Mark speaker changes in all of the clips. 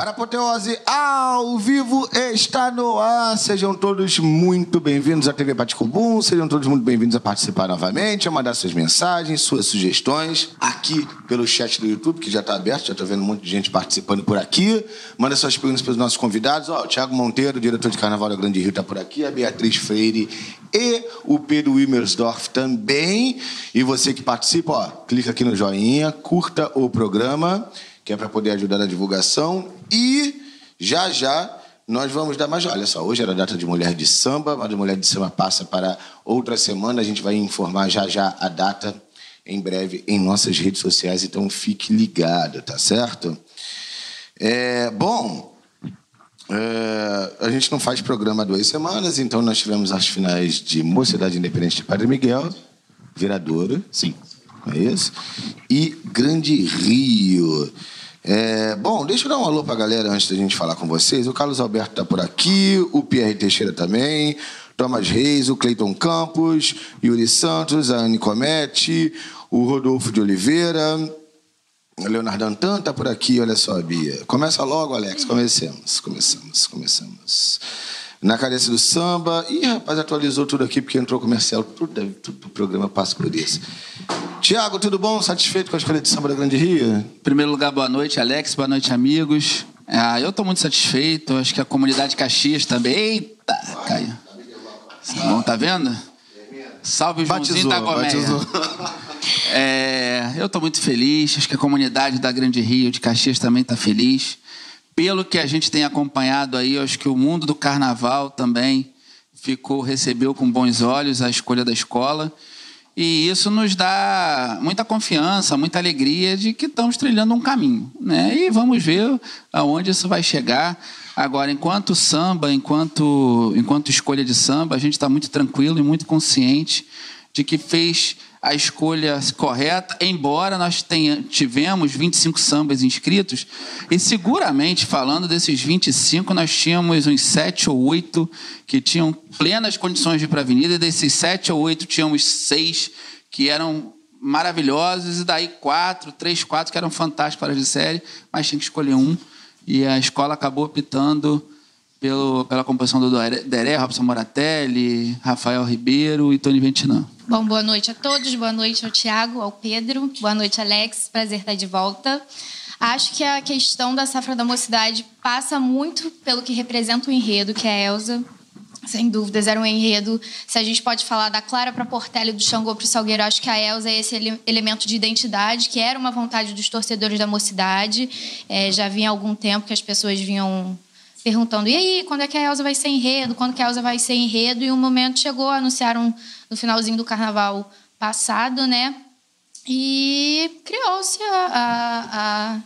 Speaker 1: Para Apoteose, ao vivo, está no ar. Sejam todos muito bem-vindos à TV Paticubum. Sejam todos muito bem-vindos a participar novamente, a mandar suas mensagens, suas sugestões, aqui pelo chat do YouTube, que já está aberto, já estou vendo um monte de gente participando por aqui. Manda suas perguntas para os nossos convidados. Ó, o Thiago Monteiro, diretor de Carnaval da Grande Rio, está por aqui. A Beatriz Freire e o Pedro Wimmersdorf também. E você que participa, ó, clica aqui no joinha, curta o programa que é para poder ajudar na divulgação. E já já nós vamos dar mais. Olha só, hoje era a data de Mulher de Samba, mas a Mulher de Samba passa para outra semana. A gente vai informar já já a data em breve em nossas redes sociais, então fique ligado, tá certo? É, bom, é, a gente não faz programa duas semanas, então nós tivemos as finais de Mocidade Independente de Padre Miguel, Viradouro, sim, é isso? E Grande Rio. É, bom, deixa eu dar um alô para a galera antes da gente falar com vocês. O Carlos Alberto está por aqui, o Pierre Teixeira também, Thomas Reis, o Cleiton Campos, Yuri Santos, a Anne Comete, o Rodolfo de Oliveira, o Leonardo Antan está por aqui, olha só, Bia. Começa logo, Alex, comecemos, começamos, começamos. Na cabeça do samba. Ih, rapaz, atualizou tudo aqui porque entrou comercial. Tudo, tudo o programa passa por isso. Tiago, tudo bom? Satisfeito com a escolha de samba da Grande Rio?
Speaker 2: Em primeiro lugar, boa noite, Alex. Boa noite, amigos. Ah, eu estou muito satisfeito. Acho que a comunidade Caxias também. Eita, caiu. Bom, tá vendo? Salve o Joãozinho da Goméia. É, eu estou muito feliz. Acho que a comunidade da Grande Rio de Caxias também está feliz pelo que a gente tem acompanhado aí, acho que o mundo do carnaval também ficou recebeu com bons olhos a escolha da escola. E isso nos dá muita confiança, muita alegria de que estamos trilhando um caminho. Né? E vamos ver aonde isso vai chegar. Agora, enquanto samba, enquanto, enquanto escolha de samba, a gente está muito tranquilo e muito consciente de que fez a escolha correta, embora nós tenha, tivemos 25 sambas inscritos, e seguramente, falando desses 25, nós tínhamos uns 7 ou 8 que tinham plenas condições de ir para a avenida, e desses 7 ou 8 tínhamos 6 que eram maravilhosos, e daí 4, 3, 4 que eram fantásticos para de série, mas tinha que escolher um, e a escola acabou optando pelo, pela composição do Deré, Robson Moratelli, Rafael Ribeiro e Tony Ventinã.
Speaker 3: Bom, boa noite a todos, boa noite ao Tiago, ao Pedro, boa noite, Alex, prazer estar de volta. Acho que a questão da safra da mocidade passa muito pelo que representa o enredo, que é a Elsa. Sem dúvidas, era um enredo. Se a gente pode falar da Clara para Portela e do Xangô para o Salgueiro, acho que a Elsa é esse ele elemento de identidade, que era uma vontade dos torcedores da mocidade. É, já vinha há algum tempo que as pessoas vinham perguntando: e aí, quando é que a Elsa vai ser enredo? Quando que a Elsa vai ser enredo? E um momento chegou, anunciaram no finalzinho do carnaval passado, né? E criou-se a, a, a,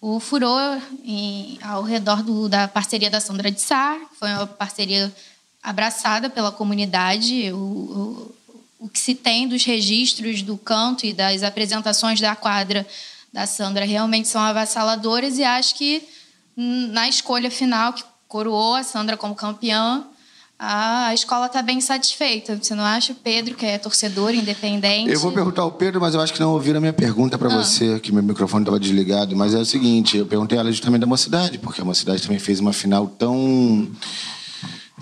Speaker 3: o furor em, ao redor do, da parceria da Sandra de Sá, foi uma parceria abraçada pela comunidade. O, o, o que se tem dos registros do canto e das apresentações da quadra da Sandra realmente são avassaladoras e acho que na escolha final, que coroou a Sandra como campeã, a escola está bem satisfeita. Você não acha, Pedro, que é torcedor independente?
Speaker 1: Eu vou perguntar ao Pedro, mas eu acho que não ouviram a minha pergunta para ah. você, que meu microfone estava desligado. Mas é o seguinte, eu perguntei a ela justamente da mocidade, porque a mocidade também fez uma final tão...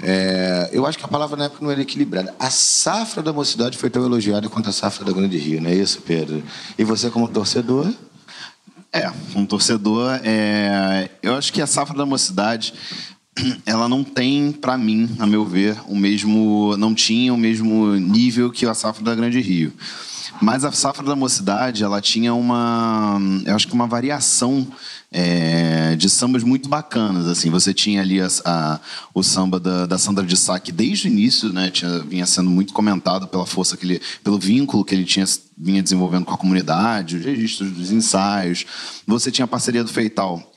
Speaker 1: É, eu acho que a palavra na época não era equilibrada. A safra da mocidade foi tão elogiada quanto a safra da Grande Rio, não é isso, Pedro? E você, como torcedor?
Speaker 4: É, um torcedor, é, eu acho que a safra da mocidade, ela não tem, para mim, a meu ver, o mesmo, não tinha o mesmo nível que a safra da Grande Rio. Mas a safra da mocidade, ela tinha uma, eu acho que uma variação é, de sambas muito bacanas. Assim, você tinha ali a, a, o samba da, da, Sandra de Sá, que desde o início né, tinha, vinha sendo muito comentado pela força que ele, pelo vínculo que ele tinha vinha desenvolvendo com a comunidade, os registros dos ensaios. Você tinha a parceria do Feital,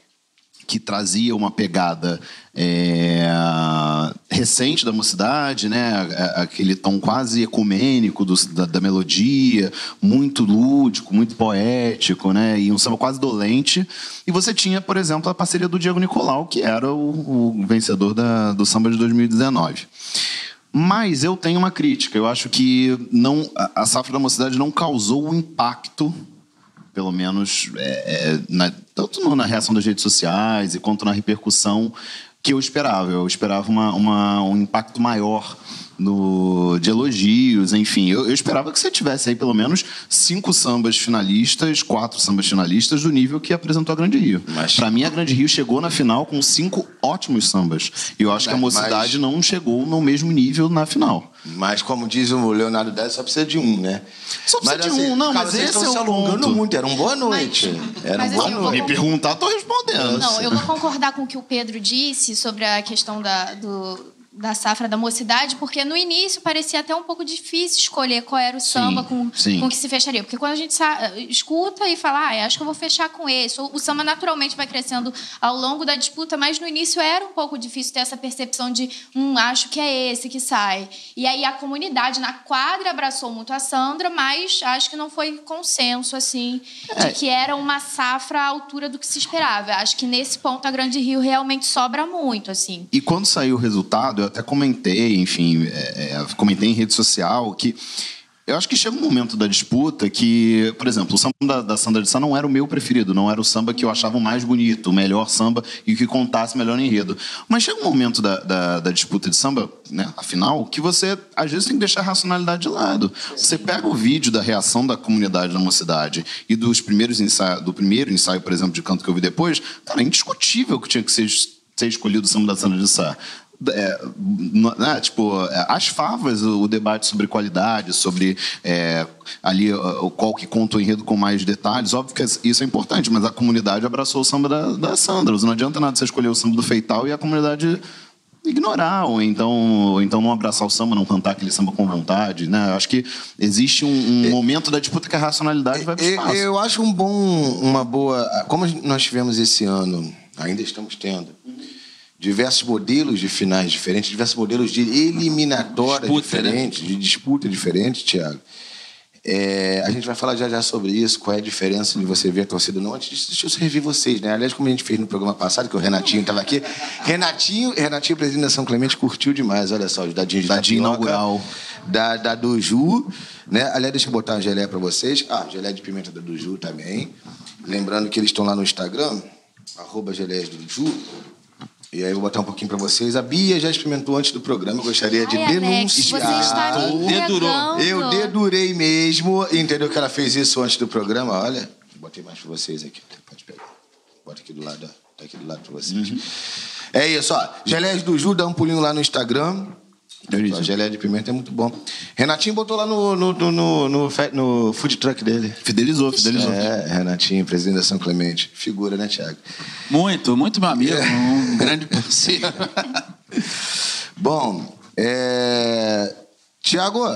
Speaker 4: que trazia uma pegada é, recente da mocidade, né? aquele tom quase ecumênico do, da, da, melodia, muito lúdico, muito poético, né? e um samba quase dolente. E você tinha, por exemplo, a parceria do Diego Nicolau, que era o, o vencedor da, do samba de 2019. Mas eu tenho uma crítica. Eu acho que não, a safra da mocidade não causou o impacto pelo menos é, é, na, tanto na reação das redes sociais e quanto na repercussão que eu esperava. Eu esperava uma, uma um impacto maior no, de elogios, enfim. Eu, eu, esperava que você tivesse aí pelo menos cinco sambas finalistas, quatro sambas finalistas do nível que apresentou a Grande Rio. Mas... Para mim, a Grande Rio chegou na final com cinco ótimos sambas. E eu acho que a mocidade mas... não chegou no mesmo nível na final.
Speaker 1: Mas, como diz o Leonardo Dez, só precisa de um, né?
Speaker 4: Só precisa mas, de assim, um, não, mas esse é o ponto.
Speaker 1: muito. Era um boa noite.
Speaker 3: Mas,
Speaker 1: Era
Speaker 3: um
Speaker 1: boa
Speaker 3: assim,
Speaker 1: noite.
Speaker 4: Me perguntar, tô respondendo.
Speaker 3: Não, eu vou concordar com o que o Pedro disse sobre a questão da, do da safra da mocidade, porque no início parecia até um pouco difícil escolher qual era o samba sim, com, sim. com que se fecharia. Porque quando a gente escuta e fala, ah, acho que eu vou fechar com esse, o samba naturalmente vai crescendo ao longo da disputa, mas no início era um pouco difícil ter essa percepção de, hum, acho que é esse que sai. E aí a comunidade na quadra abraçou muito a Sandra, mas acho que não foi consenso, assim, é. de que era uma safra à altura do que se esperava. Acho que nesse ponto a Grande Rio realmente sobra muito, assim.
Speaker 4: E quando saiu o resultado, até comentei, enfim, é, é, comentei em rede social que eu acho que chega um momento da disputa que, por exemplo, o samba da, da Sandra de Sá não era o meu preferido, não era o samba que eu achava o mais bonito, o melhor samba e que contasse melhor enredo. Mas chega um momento da, da, da, disputa de samba, né, afinal, que você às vezes tem que deixar a racionalidade de lado. Você pega o vídeo da reação da comunidade da mocidade e dos primeiros ensaios, do primeiro ensaio, por exemplo, de canto que eu vi depois, cara, é indiscutível que tinha que ser ser escolhido o samba da Sandra de Sá. É, né, tipo, é, as favas, o debate sobre qualidade, sobre é, ali o qual que conta o enredo com mais detalhes, óbvio que isso é importante, mas a comunidade abraçou o samba da, da Sandra. Não adianta nada você escolher o samba do Feital e a comunidade ignorar, ou então, ou então não abraçar o samba, não cantar aquele samba com vontade, né? Acho que existe um, um é, momento da disputa que a racionalidade vai para o espaço.
Speaker 1: Eu acho um bom, uma boa... Como nós tivemos esse ano, ainda estamos tendo, diversos modelos de finais diferentes, diversos modelos de eliminatórias disputa, né? diferentes, né? de disputa diferente, Tiago. É, a gente vai falar já já sobre isso, qual é a diferença de você ver a torcida não. Antes disso, deixa eu servir vocês, né? Aliás, como a gente fez no programa passado, que o Renatinho estava aqui. Renatinho, Renatinho, presidente da São Clemente, curtiu demais, olha só, os dadinhos
Speaker 4: Dadinho inaugural.
Speaker 1: Da, da Duju, né? Aliás, deixa eu botar uma geleia para vocês. Ah, geleia de pimenta da Duju também. Lembrando que eles estão lá no Instagram, arroba geleias do Duju. E aí eu vou botar um pouquinho para vocês. A Bia já experimentou antes do programa, eu gostaria de
Speaker 3: Ai,
Speaker 1: denunciar.
Speaker 3: Alex, você está.
Speaker 1: Eu dedurei mesmo, entendeu que ela fez isso antes do programa. Olha, botei mais para vocês aqui. Pode pegar. Bota aqui do lado, tá aqui do lado para vocês. Uhum. É isso, ó. Geleias do Ju, dá um pulinho lá no Instagram. A geleia de pimenta é muito bom. Renatinho botou lá no, no, no, no, no, food truck dele.
Speaker 4: Fidelizou, fidelizou.
Speaker 1: É, Renatinho, presidente da São Clemente. Figura, né, Tiago?
Speaker 2: Muito, muito meu amigo. É. Um grande parceiro.
Speaker 1: bom, é... Tiago,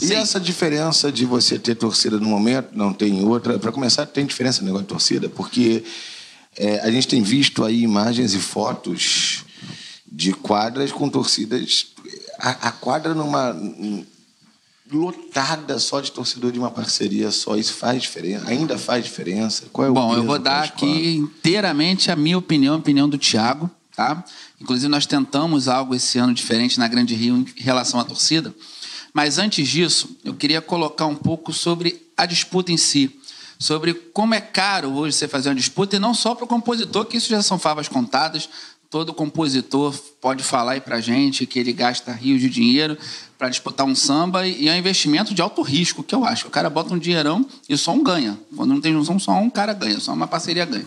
Speaker 1: e essa diferença de você ter torcida no momento, não tem outra? Para começar, tem diferença no negócio de torcida? Porque é, a gente tem visto aí imagens e fotos de quadras com torcidas a, a quadra numa lotada só de torcedor de uma parceria só, isso faz diferença? Ainda faz diferença? Qual é o
Speaker 2: Bom, eu vou dar aqui inteiramente a minha opinião, a opinião do Thiago, tá? Inclusive nós tentamos algo esse ano diferente na Grande Rio em relação à torcida. Mas antes disso, eu queria colocar um pouco sobre a disputa em si, sobre como é caro hoje você fazer uma disputa e não só para o compositor, que isso já são favas contadas, todo compositor pode falar aí pra gente que ele gasta rios de dinheiro para disputar um samba e é um investimento de alto risco, que eu acho. O cara bota um dinheirão e só um ganha. Quando não tem junção, só um cara ganha, só uma parceria ganha.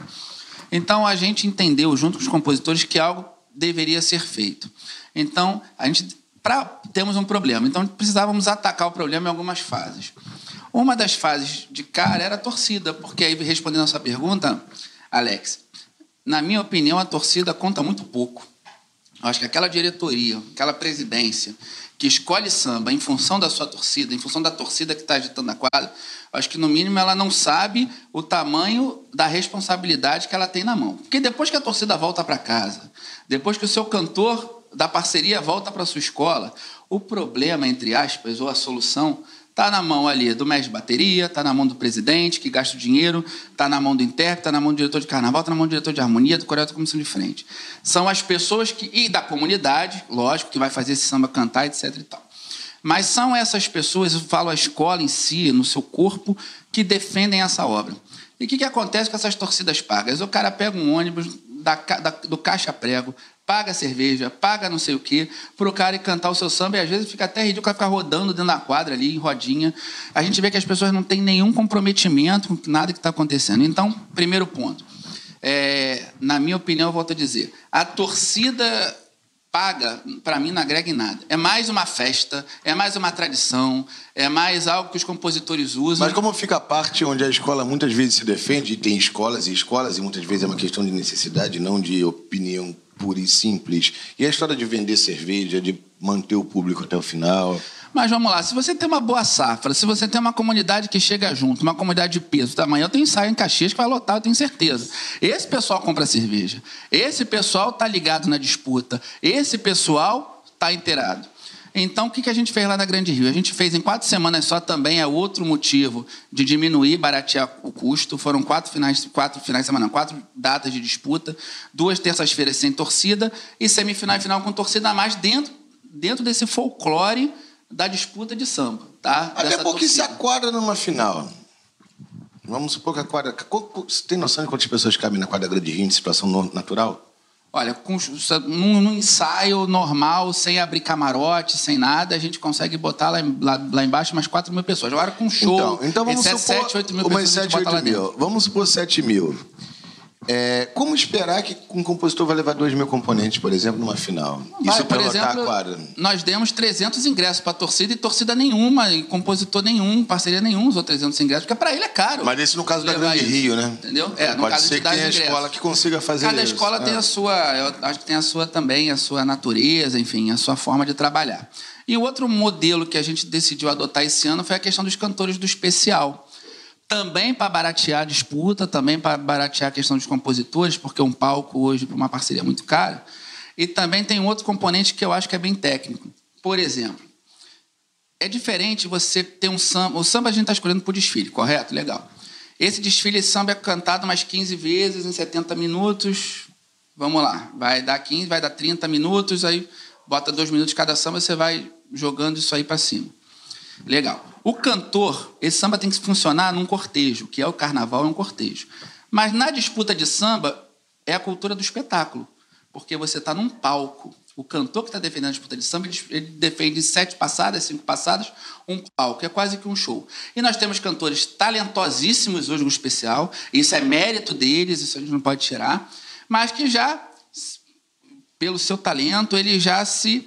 Speaker 2: Então a gente entendeu junto com os compositores que algo deveria ser feito. Então a gente pra, temos um problema. Então precisávamos atacar o problema em algumas fases. Uma das fases de cara era a torcida, porque aí respondendo a sua pergunta, Alex, na minha opinião, a torcida conta muito pouco. Eu acho que aquela diretoria, aquela presidência que escolhe samba em função da sua torcida, em função da torcida que está agitando a quadra, acho que no mínimo ela não sabe o tamanho da responsabilidade que ela tem na mão. Porque depois que a torcida volta para casa, depois que o seu cantor da parceria volta para sua escola, o problema, entre aspas, ou a solução, Está na mão ali do mestre de bateria, está na mão do presidente, que gasta o dinheiro, está na mão do intérprete, está na mão do diretor de carnaval, está na mão do diretor de harmonia, do coreógrafo da comissão de frente. São as pessoas que. E da comunidade, lógico, que vai fazer esse samba cantar, etc. E tal. Mas são essas pessoas, eu falo a escola em si, no seu corpo, que defendem essa obra. E o que, que acontece com essas torcidas pagas? O cara pega um ônibus da, da, do caixa prego, paga cerveja, paga não sei o quê, para o cara ir cantar o seu samba e às vezes fica até ridículo ficar rodando dentro da quadra ali, em rodinha. A gente vê que as pessoas não têm nenhum comprometimento com nada que está acontecendo. Então, primeiro ponto. É, na minha opinião, eu volto a dizer, a torcida paga, para mim, não agrega em nada. É mais uma festa, é mais uma tradição, é mais algo que os compositores usam.
Speaker 1: Mas como fica a parte onde a escola muitas vezes se defende, e tem escolas e escolas, e muitas vezes é uma questão de necessidade, não de opinião pura e simples. E a história de vender cerveja, de manter o público até o final.
Speaker 2: Mas vamos lá, se você tem uma boa safra, se você tem uma comunidade que chega junto, uma comunidade de peso, amanhã eu tenho ensaio em Caxias que vai lotar, eu tenho certeza. Esse pessoal compra cerveja. Esse pessoal está ligado na disputa. Esse pessoal está inteirado. Então, o que a gente fez lá na Grande Rio? A gente fez em quatro semanas só também, é outro motivo de diminuir, baratear o custo. Foram quatro finais, quatro finais de semana, quatro datas de disputa, duas terças-feiras sem torcida e semifinal e final com torcida a mais dentro, dentro desse folclore da disputa de samba, tá?
Speaker 1: Até
Speaker 2: Dessa
Speaker 1: porque se
Speaker 2: torcida.
Speaker 1: a quadra numa final. Vamos supor que a quadra. Você tem noção de quantas pessoas cabem na quadra Grande Rio em situação natural?
Speaker 2: Olha, com, num, num ensaio normal, sem abrir camarote, sem nada, a gente consegue botar lá, lá, lá embaixo umas 4 mil pessoas. Agora com show,
Speaker 1: Então, então vamos
Speaker 2: esse é
Speaker 1: supor
Speaker 2: 7, 8 mil
Speaker 1: umas
Speaker 2: pessoas. a gente
Speaker 1: 7,
Speaker 2: bota lá
Speaker 1: 8 mil. Vamos supor 7 mil. É, como esperar que um compositor vai levar 2 mil componentes, por exemplo, numa final? Isso
Speaker 2: Vai,
Speaker 1: para lotar a quadra.
Speaker 2: nós demos 300 ingressos para torcida e torcida nenhuma, e compositor nenhum, parceria nenhum usou 300 ingressos, porque para ele é caro.
Speaker 1: Mas esse no caso da Grande
Speaker 2: isso,
Speaker 1: Rio, né?
Speaker 2: Entendeu? É, no
Speaker 1: Pode
Speaker 2: caso
Speaker 1: ser que tenha
Speaker 2: ingressos.
Speaker 1: escola que consiga fazer
Speaker 2: Cada
Speaker 1: isso.
Speaker 2: escola tem
Speaker 1: É.
Speaker 2: a sua, eu acho que tem a sua também, a sua natureza, enfim, a sua forma de trabalhar. E o outro modelo que a gente decidiu adotar esse ano foi a questão dos cantores do especial. Também para baratear a disputa, também para baratear a questão dos compositores, porque um palco hoje para uma parceria é muito caro. E também tem outro componente que eu acho que é bem técnico. Por exemplo, é diferente você ter um samba. O samba a gente está escolhendo por desfile, correto? Legal. Esse desfile esse samba é cantado mais 15 vezes em 70 minutos. Vamos lá. Vai dar 15, vai dar 30 minutos, aí bota dois minutos cada samba, você vai jogando isso aí para cima. Legal. O cantor, esse samba tem que funcionar num cortejo, que é o carnaval, é um cortejo. Mas na disputa de samba, é a cultura do espetáculo. Porque você está num palco. O cantor que está defendendo a disputa de samba, ele- ele defende sete passadas, cinco passadas, um palco. É quase que um show. E nós temos cantores talentosíssimos hoje no especial. Isso é mérito deles, isso a gente não pode tirar. Mas que já, pelo seu talento, eles já se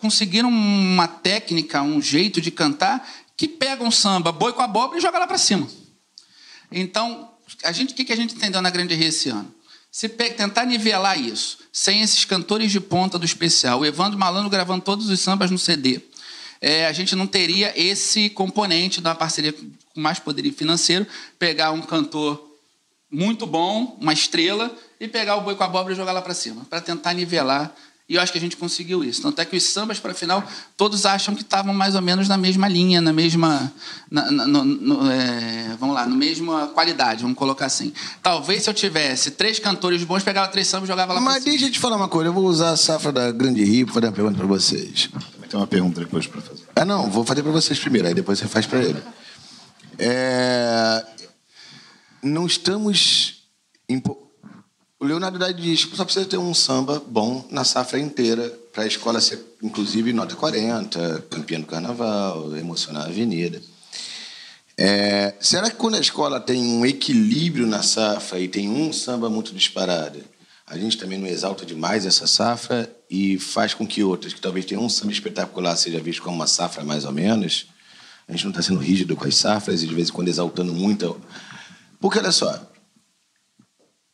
Speaker 2: conseguiram uma técnica, um jeito de cantar que pega um samba, boi com abóbora e joga lá para cima. Então, a gente, o que que a gente entendeu na Grande Rio esse ano? Se pe- tentar nivelar isso, sem esses cantores de ponta do especial, o Evandro Malandro gravando todos os sambas no CD, é, a gente não teria esse componente da parceria com mais poderio financeiro, pegar um cantor muito bom, uma estrela, e pegar o boi com a abóbora e jogar lá para cima, para tentar nivelar. E eu acho que a gente conseguiu isso. Tanto é que os sambas, para a final, todos acham que estavam mais ou menos na mesma linha, na mesma. na- na- no- no- é, vamos lá, na mesma qualidade, vamos colocar assim. Talvez se eu tivesse três cantores bons, pegava três sambas e jogava lá
Speaker 1: Mas
Speaker 2: cima.
Speaker 1: deixa eu te falar uma coisa. Eu vou usar a safra da Grande Rio para fazer uma pergunta para vocês.
Speaker 4: Também tem uma pergunta depois para fazer.
Speaker 1: Ah, não. Vou fazer para vocês primeiro. Aí depois você faz para ele. É... Não estamos... impo- O Leonardo Dade diz que só precisa ter um samba bom na safra inteira para a escola ser, inclusive, nota 40, campeã do carnaval, emocionar a avenida. É, será que quando a escola tem um equilíbrio na safra e tem um samba muito disparado, a gente também não exalta demais essa safra e faz com que outras, que talvez tenham um samba espetacular, seja visto como uma safra mais ou menos? A gente não está sendo rígido com as safras e de vez em quando exaltando muito. Porque olha só,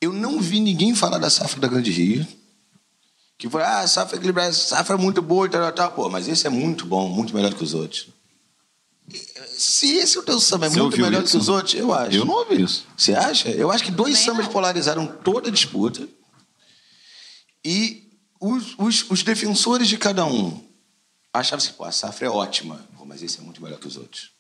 Speaker 1: eu não vi ninguém falar da safra da Grande Rio. Que foi, ah, a safra equilibrada, essa safra é muito boa e tal, tal, tal. Pô, mas esse é muito bom, muito melhor que os outros. Se esse o teu samba é
Speaker 4: Você
Speaker 1: muito melhor
Speaker 4: isso?
Speaker 1: que os outros, eu acho.
Speaker 4: Eu não ouvi isso.
Speaker 1: Você acha? Eu acho que dois
Speaker 3: Também
Speaker 1: sambas
Speaker 3: não.
Speaker 1: polarizaram toda a disputa. E os, os, os defensores de cada um achavam assim, pô, a safra é ótima. Pô, mas esse é muito melhor que os outros.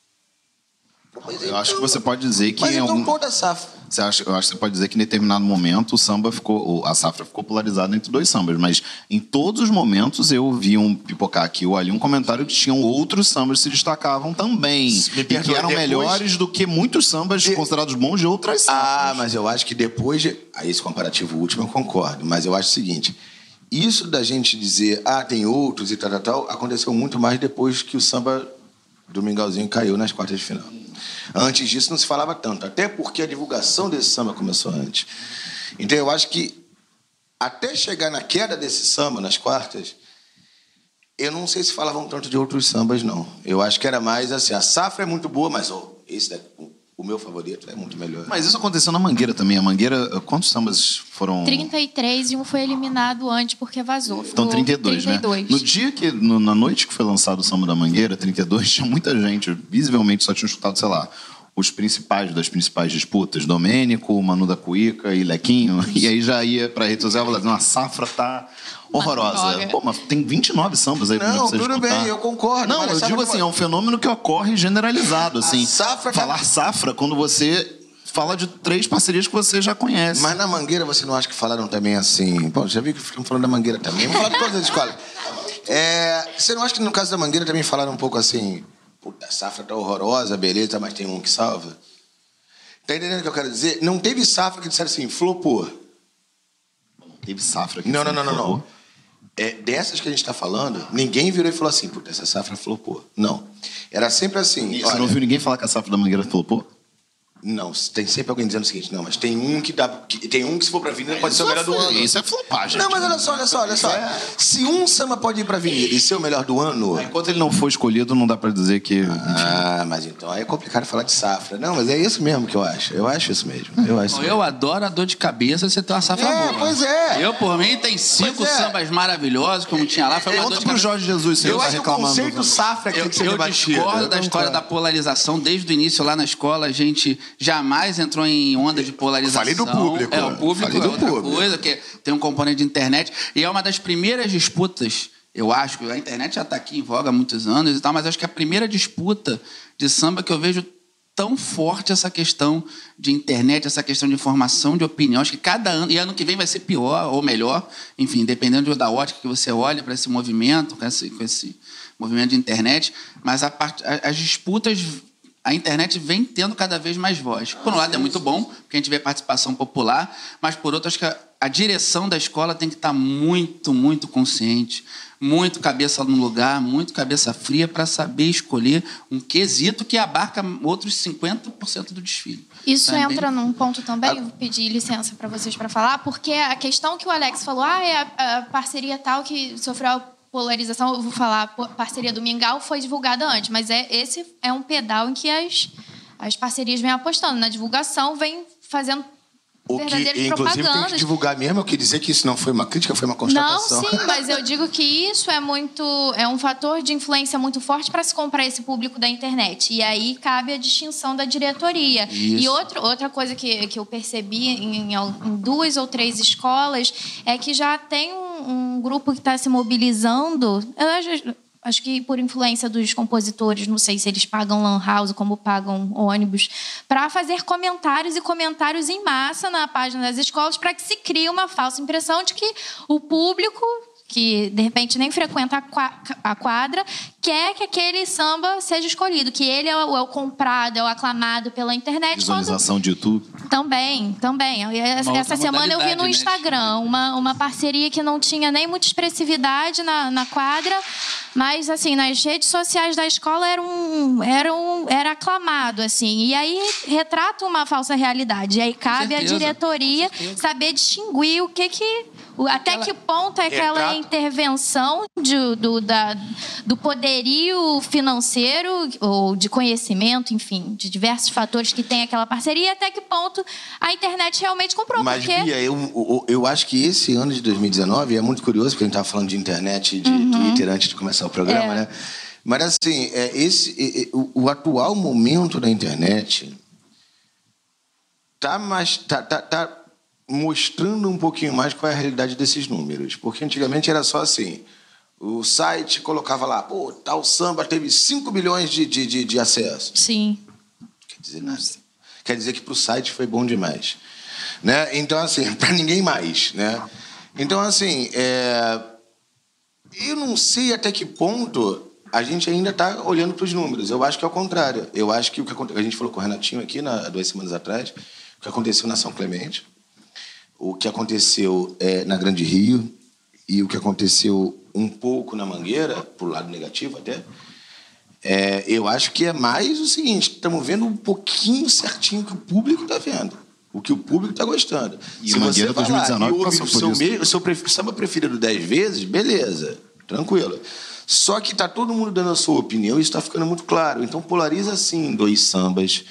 Speaker 1: Mas
Speaker 4: Eu acho que
Speaker 1: então-
Speaker 4: você pode dizer que
Speaker 1: Mas então
Speaker 4: algum...
Speaker 1: qual da safra?
Speaker 4: Você acha, eu acho que você pode dizer que em determinado momento o samba ficou, a safra ficou polarizada entre dois sambas, mas em todos os momentos eu vi um pipocar aqui ou ali um comentário que tinham outros sambas que se destacavam também.
Speaker 1: Me
Speaker 4: e que eram
Speaker 1: depois-
Speaker 4: melhores do que muitos sambas
Speaker 1: De-
Speaker 4: considerados bons de outras safras.
Speaker 1: Ah, mas eu acho que depois de. A esse comparativo último eu concordo, mas eu acho o seguinte: isso da gente dizer, ah, tem outros e tal, tal, tal, aconteceu muito mais depois que o samba do Mingauzinho caiu nas quartas de final. Antes disso não se falava tanto, até porque a divulgação desse samba começou antes. Então eu acho que até chegar na queda desse samba nas quartas, eu não sei se falavam tanto de outros sambas, não. Eu acho que era mais assim, a safra é muito boa, mas ó, esse daqui, o meu favorito é muito melhor.
Speaker 4: Mas isso aconteceu na Mangueira também. A Mangueira, quantos sambas foram?
Speaker 3: 33 e um foi eliminado antes porque vazou.
Speaker 4: Então,
Speaker 3: Ficou
Speaker 4: 32,
Speaker 3: 32.
Speaker 4: né? No dia que, no- na noite que foi lançado o Samba da Mangueira, 32, tinha muita gente, visivelmente só tinha escutado, sei lá, os principais das principais disputas, Domênico, Manu da Cuíca e Lequinho, e aí já ia pra rede social e falava, não, a safra tá horrorosa. Pô, mas tem 29 sambas aí pra
Speaker 1: Não, tudo bem, eu concordo,
Speaker 4: Não, eu digo
Speaker 1: não
Speaker 4: assim,
Speaker 1: é-
Speaker 4: um fenômeno que ocorre generalizado, assim.
Speaker 1: safra
Speaker 4: Falar safra quando você fala de três parcerias que você já conhece.
Speaker 1: Mas na Mangueira você não acha que falaram também assim? Pô, já viu que ficam falando da Mangueira também? Vamos falar de todas as escolas. É, você não acha que no caso da Mangueira também falaram um pouco assim? Puta, a safra tá horrorosa, beleza, mas tem um que salva? Tá entendendo o que eu quero dizer? Não teve safra que disseram assim, flopou.
Speaker 4: Teve safra aqui.
Speaker 1: Não, não, não, não, não. É, dessas que a gente tá falando, ninguém virou e falou assim, puta, essa safra flopou. Não. Era sempre assim.
Speaker 4: Você
Speaker 1: olha,
Speaker 4: não ouviu ninguém falar que a safra da Mangueira flopou?
Speaker 1: Não, tem sempre alguém dizendo o seguinte, não, mas tem um que dá. que- tem um que se for pra avenida pode ser o melhor do ano.
Speaker 4: Isso é flopar, gente.
Speaker 1: Não, mas olha só, olha só, olha só. Se um samba pode ir pra avenida e ser o melhor do ano.
Speaker 4: Enquanto ele não for escolhido, não dá pra dizer que.
Speaker 1: Ah, mas então aí é complicado falar de safra. Não, mas é isso mesmo que eu acho. Eu acho isso mesmo. Eu acho
Speaker 2: Bom, eu adoro a dor de cabeça você ter uma safra
Speaker 1: É,
Speaker 2: boa.
Speaker 1: pois é.
Speaker 2: Eu, por mim, tem cinco
Speaker 1: é.
Speaker 2: sambas maravilhosos, como tinha lá. Foi uma dor
Speaker 4: Conta
Speaker 2: de
Speaker 4: pro
Speaker 2: cabeça.
Speaker 4: Jorge Jesus, se ele
Speaker 1: Eu
Speaker 4: tá
Speaker 1: acho que o
Speaker 4: reclamando.
Speaker 1: conceito safra é que
Speaker 2: Eu,
Speaker 1: que ser
Speaker 2: eu
Speaker 1: debatido.
Speaker 2: discordo
Speaker 1: Eu
Speaker 2: da história da polarização. Desde o início, lá na escola, a gente jamais entrou em onda de polarização.
Speaker 1: Falei do público.
Speaker 2: É, o público
Speaker 1: Falei
Speaker 2: é
Speaker 1: do
Speaker 2: outra
Speaker 1: público.
Speaker 2: coisa, que tem um componente de internet. E é uma das primeiras disputas, eu acho, que a internet já está aqui em voga há muitos anos e tal, mas acho que é a primeira disputa de samba que eu vejo tão forte essa questão de internet, essa questão de informação, de opinião. Acho que cada ano, e ano que vem vai ser pior ou melhor, enfim, dependendo da ótica que você olha para esse movimento, com esse, com esse movimento de internet, mas a part, as disputas, a internet vem tendo cada vez mais voz. Por um lado é muito bom, porque a gente vê participação popular, mas por outro acho que a, a direção da escola tem que estar muito, muito consciente, muito cabeça no lugar, muito cabeça fria para saber escolher um quesito que abarca outros 50% do desfile.
Speaker 3: Isso
Speaker 2: Também.
Speaker 3: entra num ponto também, eu vou pedir licença para vocês para falar, porque a questão que o Alex falou, ah, é a, a parceria tal que sofreu polarização, eu vou falar, parceria do Mingau foi divulgada antes, mas é esse é um pedal em que as, as parcerias vêm apostando na divulgação, vem fazendo
Speaker 1: O que, inclusive, tem que divulgar mesmo. Eu queria dizer que isso não foi uma crítica, foi uma
Speaker 3: Não,
Speaker 1: constatação.
Speaker 3: sim, mas eu digo que isso é muito é um fator de influência muito forte para se comprar esse público da internet. E aí cabe a distinção da diretoria.
Speaker 2: Isso.
Speaker 3: E outro, outra coisa que, que eu percebi em, em duas ou três escolas é que já tem um, um grupo que está se mobilizando. Eu acho, que por influência dos compositores, não sei se eles pagam lan house como pagam ônibus, para fazer comentários e comentários em massa na página das escolas para que se crie uma falsa impressão de que o público que de repente nem frequenta a qua- a quadra, quer que aquele samba seja escolhido, que ele é o, é o comprado, é o aclamado pela internet. quando-
Speaker 4: Visualização de YouTube.
Speaker 3: também, também. Essa,
Speaker 2: Uma
Speaker 3: essa semana eu vi no
Speaker 2: né?
Speaker 3: Instagram uma, uma parceria que não tinha nem muita expressividade na, na quadra, mas assim, nas redes sociais da escola era um, era um era aclamado assim. E aí retrata uma falsa realidade. E aí cabe à diretoria saber distinguir o que que até que ponto é aquela
Speaker 1: Retrato.
Speaker 3: intervenção de- do, da, do poderio financeiro ou de conhecimento, enfim, de diversos fatores que tem aquela parceria, e até que ponto a internet realmente comprou.
Speaker 1: Mas,
Speaker 3: porque
Speaker 1: Bia, eu, eu, eu acho que esse ano de 2019 é muito curioso, porque a gente estava falando de internet e de Twitter antes de começar o programa,
Speaker 3: Uhum. É.
Speaker 1: né? Mas, assim, é, esse, é, é, o, o atual momento da internet tá, mais, tá, tá, tá mostrando um pouquinho mais qual é a realidade desses números. Porque antigamente era só assim, o site colocava lá, pô, tal samba teve 5 milhões de, de, de, de acessos
Speaker 3: Sim.
Speaker 1: quer dizer nada. quer dizer que para o site foi bom demais. Né? Então, assim, para ninguém mais. Né? Então, assim, é... eu não sei até que ponto a gente ainda está olhando para os números. Eu acho que é o contrário. Eu acho que o que a gente falou com o Renatinho aqui na, duas semanas atrás, o que aconteceu na São Clemente, o que aconteceu é, na Grande Rio e o que aconteceu um pouco na Mangueira, por lado negativo até, é, eu acho que é mais o seguinte: estamos vendo um pouquinho certinho que o público está vendo. O que o público está gostando.
Speaker 4: E Se o Mangueira 2019
Speaker 1: e
Speaker 4: passou
Speaker 1: o seu, o seu samba preferido dez vezes, beleza, tranquilo. Só que está todo mundo dando a sua opinião e isso está ficando muito claro. Então polariza assim dois sambas,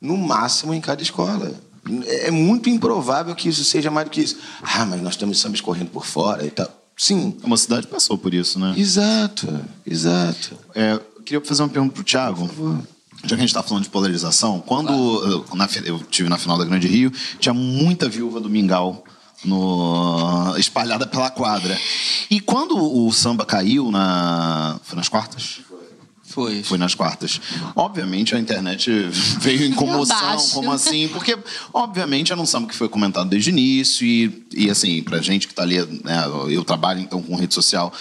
Speaker 1: no máximo em cada escola. É muito improvável que isso seja mais do que isso. Ah, mas nós temos sambas correndo por fora e tal. Sim.
Speaker 4: Uma cidade passou por isso, né?
Speaker 1: Exato, exato.
Speaker 4: É, eu queria fazer uma pergunta para o Thiago. Já que a gente está falando de polarização, quando eu, na, eu tive na final da Grande Rio, tinha muita viúva do Mingau no, espalhada pela quadra. E quando o samba caiu na. Foi nas quartas?
Speaker 2: Foi.
Speaker 4: Foi nas quartas. Obviamente a internet veio em comoção, como assim? Porque, obviamente, era um samba que foi comentado desde o início e, e assim, pra gente que tá ali, né, eu trabalho então com rede social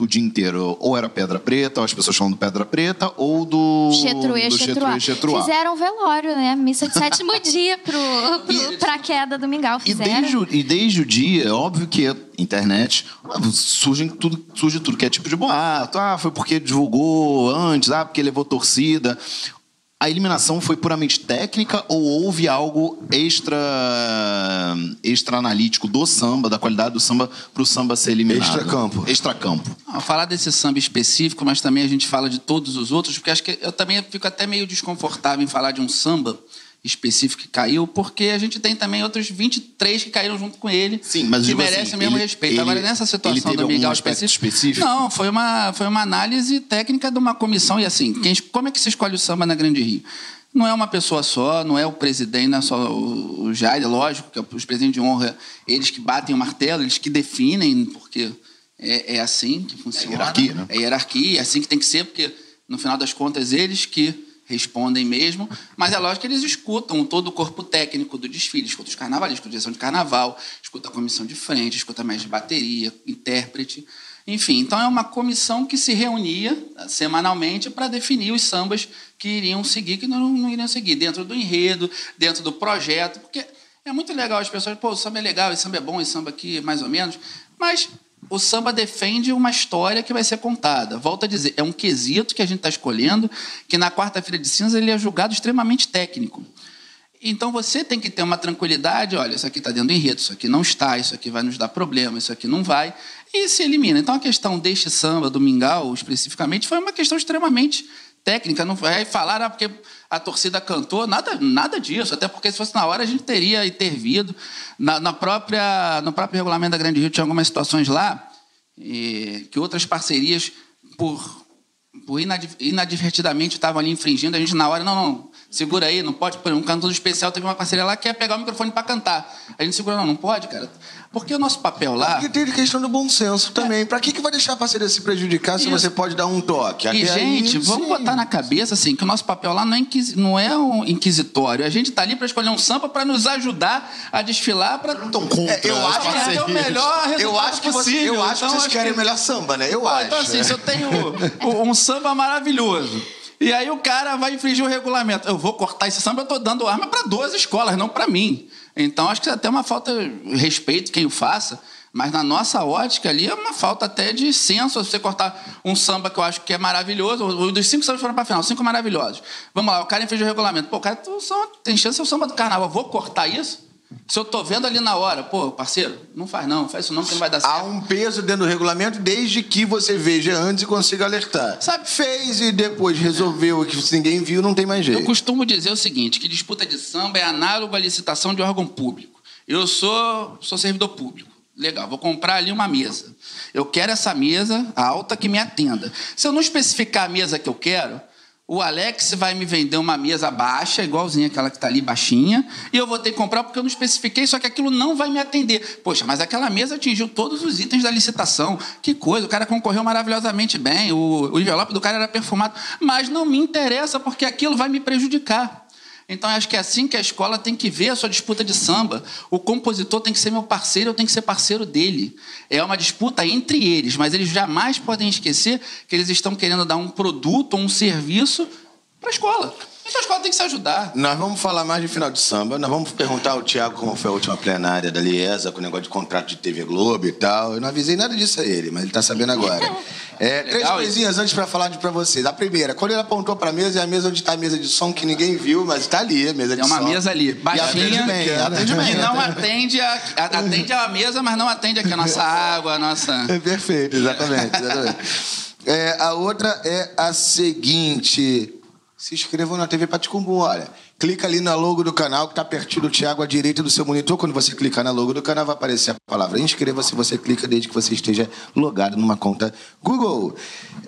Speaker 4: o dia inteiro, ou era Pedra Preta, ou as pessoas falando Pedra Preta, ou do.
Speaker 3: Chetruê,
Speaker 4: do
Speaker 3: Chetruá.
Speaker 4: Chetruá.
Speaker 3: Fizeram velório, né? Missa de sétimo dia pro, pro, pra queda do Mingau.
Speaker 4: E
Speaker 3: Fizeram.
Speaker 4: desde, o- e desde o dia, é óbvio que a internet surge tudo, surge tudo que é tipo de boato. Ah, foi porque divulgou antes, ah, porque levou torcida. A eliminação foi puramente técnica ou houve algo extra extra analítico do samba, da qualidade do samba para o samba ser eliminado?
Speaker 1: Extracampo.
Speaker 4: Extracampo.
Speaker 2: Não, falar desse samba específico, mas também a gente fala de todos os outros, porque acho que eu também fico até meio desconfortável em falar de um samba específico que caiu, porque a gente tem também outros 23 que caíram junto com ele,
Speaker 4: Sim, mas
Speaker 2: que merecem
Speaker 4: assim,
Speaker 2: o mesmo
Speaker 4: ele-
Speaker 2: respeito.
Speaker 4: ele-
Speaker 2: Agora, nessa situação do Miguel específico,
Speaker 4: específico?
Speaker 2: Não, foi uma, foi uma análise técnica de uma comissão, e assim, quem, como é que se escolhe o samba na Grande Rio? Não é uma pessoa só, não é o presidente, não é só o, o Jair, lógico, que é os presidentes de honra, eles que batem o martelo, eles que definem, porque é, é assim que funciona.
Speaker 4: hierarquia, né?
Speaker 2: É hierarquia, é assim que tem que ser, porque no final das contas eles que respondem mesmo, mas é lógico que eles escutam todo o corpo técnico do desfile, escuta os carnavalistas, a direção de carnaval, escuta a comissão de frente, escuta mestre de bateria, intérprete, enfim. Então é uma comissão que se reunia eh, semanalmente para definir os sambas que iriam seguir, que não, não iriam seguir, dentro do enredo, dentro do projeto, porque é muito legal as pessoas, pô, o samba é legal, esse samba é bom, esse samba aqui mais ou menos, mas o samba defende uma história que vai ser contada. Volto a dizer, é um quesito que a gente está escolhendo, que na quarta-feira de cinza ele é julgado extremamente técnico. Então você tem que ter uma tranquilidade, olha, isso aqui está dentro do enredo, isso aqui não está, isso aqui vai nos dar problema, isso aqui não vai, e se elimina. Então a questão deste samba, do Mingau, especificamente, foi uma questão extremamente técnica, não vai falar ah, porque a torcida cantou, nada, nada disso, até porque se fosse na hora a gente teria intervido. Na, na própria, no próprio regulamento da Grande Rio tinha algumas situações lá e, que outras parcerias, por, por inad- inadvertidamente, estavam ali infringindo, a gente na hora, não, não, segura aí, não pode, por um cantor especial teve uma parceria lá que quer pegar o microfone para cantar. A gente segura, não, não pode, cara. Porque o nosso papel lá...
Speaker 1: Porque tem questão do bom senso também. Pra que, que vai deixar a parceria se prejudicar se
Speaker 2: Isso.
Speaker 1: você pode dar um toque?
Speaker 2: E,
Speaker 1: Até aí,
Speaker 2: gente, vamos
Speaker 1: sim.
Speaker 2: botar na cabeça assim, que o nosso papel lá não é, inquisi- não é um inquisitório. A gente está ali para escolher um samba para nos ajudar a desfilar para.
Speaker 4: Estão contra
Speaker 1: É, eu acho que
Speaker 2: é o melhor resultado
Speaker 1: Eu acho que, você,
Speaker 2: possível.
Speaker 1: eu acho
Speaker 2: Então,
Speaker 1: que vocês querem o melhor samba, né? Eu acho.
Speaker 2: Então, assim, se eu tenho um, um samba maravilhoso. E aí o cara vai infringir o regulamento. Eu vou cortar esse samba, eu estou dando arma para duas escolas, não para mim. Então, acho que é até uma falta de respeito quem o faça. Mas na nossa ótica ali é uma falta até de senso você cortar um samba que eu acho que é maravilhoso. Os dos cinco sambas foram para final, cinco maravilhosos. Vamos lá, o cara infringiu o regulamento. Pô, cara, tu tem chance de ser o samba do carnaval. Vou cortar isso? Se eu tô vendo ali na hora, pô, parceiro, não faz não, faz isso não, que não vai dar certo.
Speaker 1: Há um peso dentro do regulamento desde que você veja antes e consiga alertar.
Speaker 2: Sabe-
Speaker 1: Fez e depois resolveu que se ninguém viu, não tem mais
Speaker 2: Eu
Speaker 1: jeito.
Speaker 2: costumo dizer o seguinte, que disputa de samba é análogo à licitação de órgão público. Eu sou, sou servidor público. Legal, vou comprar ali uma mesa. Eu quero essa mesa alta que me atenda. Se eu não especificar a mesa que eu quero, o Alex vai me vender uma mesa baixa, igualzinha aquela que está ali, baixinha, e eu vou ter que comprar porque eu não especifiquei, só que aquilo não vai me atender. Poxa, mas aquela mesa atingiu todos os itens da licitação. Que coisa, o cara concorreu maravilhosamente bem, o, o envelope do cara era perfumado, mas não me interessa porque aquilo vai me prejudicar. Então, acho que é assim que a escola tem que ver a sua disputa de samba. O compositor tem que ser meu parceiro, eu tenho que ser parceiro dele. É uma disputa entre eles, mas eles jamais podem esquecer que eles estão querendo dar um produto ou um serviço para a escola. Então a escola tem que se ajudar.
Speaker 1: Nós vamos falar mais de final de samba. Nós vamos perguntar ao Tiago como foi a última plenária da Liesa, com o negócio de contrato de TV Globo e tal. Eu não avisei nada disso a ele, mas ele tá sabendo agora. É, três
Speaker 2: Legal
Speaker 1: coisinhas antes para falar de para vocês. A primeira, quando ele apontou para a mesa, é a mesa onde está a mesa de som que ninguém viu, mas está ali, a mesa de
Speaker 2: É
Speaker 1: som.
Speaker 2: uma mesa ali, baixinha,
Speaker 1: atende bem, atende bem,
Speaker 2: que não
Speaker 1: atende
Speaker 2: a- atende a mesa, mas não atende aqui a nossa água, a nossa...
Speaker 1: É perfeito, exatamente. exatamente. É, a outra é a seguinte. Se inscrevam na TV Paticumbu, olha. Clica ali na logo do canal, que está pertinho do Thiago, à direita do seu monitor. Quando você clicar na logo do canal, vai aparecer a palavra inscreva-se. Você clica desde que você esteja logado numa conta Google.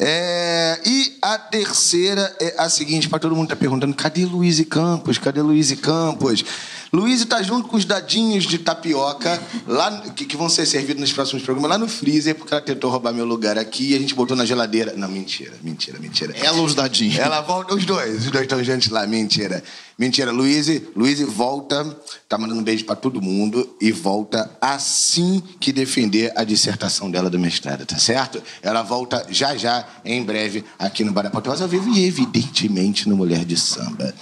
Speaker 1: É, e a terceira é a seguinte, para todo mundo tá perguntando, cadê Luiz e Campos? Cadê Luiz e Campos? Luiz está junto com os dadinhos de tapioca lá que, que vão ser servidos nos próximos programas lá no freezer, porque ela tentou roubar meu lugar aqui e a gente botou na geladeira. Não, mentira, mentira, mentira.
Speaker 4: Ela os dadinhos.
Speaker 1: Ela volta, os dois, os dois estão juntos lá, mentira. Mentira, Luiz, Luiz volta, tá mandando um beijo pra todo mundo e volta assim que defender a dissertação dela do mestrado, tá certo? Ela volta já já, em breve, aqui no Bar Rosa Vivo e evidentemente no Mulher de Samba.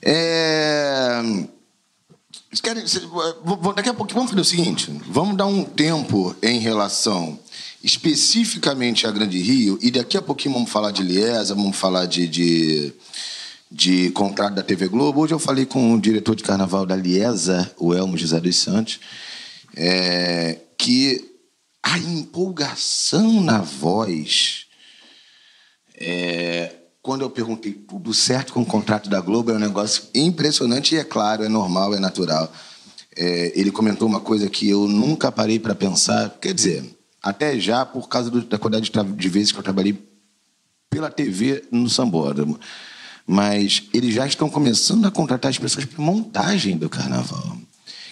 Speaker 1: É... Daqui a pouco, vamos fazer o seguinte: vamos dar um tempo em relação especificamente à Grande Rio, e daqui a pouquinho vamos falar de Liesa, vamos falar de, de, de contrato da TV Globo. Hoje eu falei com o diretor de carnaval da Liesa, o Elmo José dos Santos, é, que a empolgação na voz é, quando eu perguntei tudo certo com o contrato da Globo, é um negócio impressionante e é claro, é normal, é natural. É, ele comentou uma coisa que eu nunca parei para pensar, quer dizer, até já por causa do- da quantidade de, de vezes que eu trabalhei pela TV no Sambódromo. Mas eles já estão começando a contratar as pessoas para montagem do carnaval.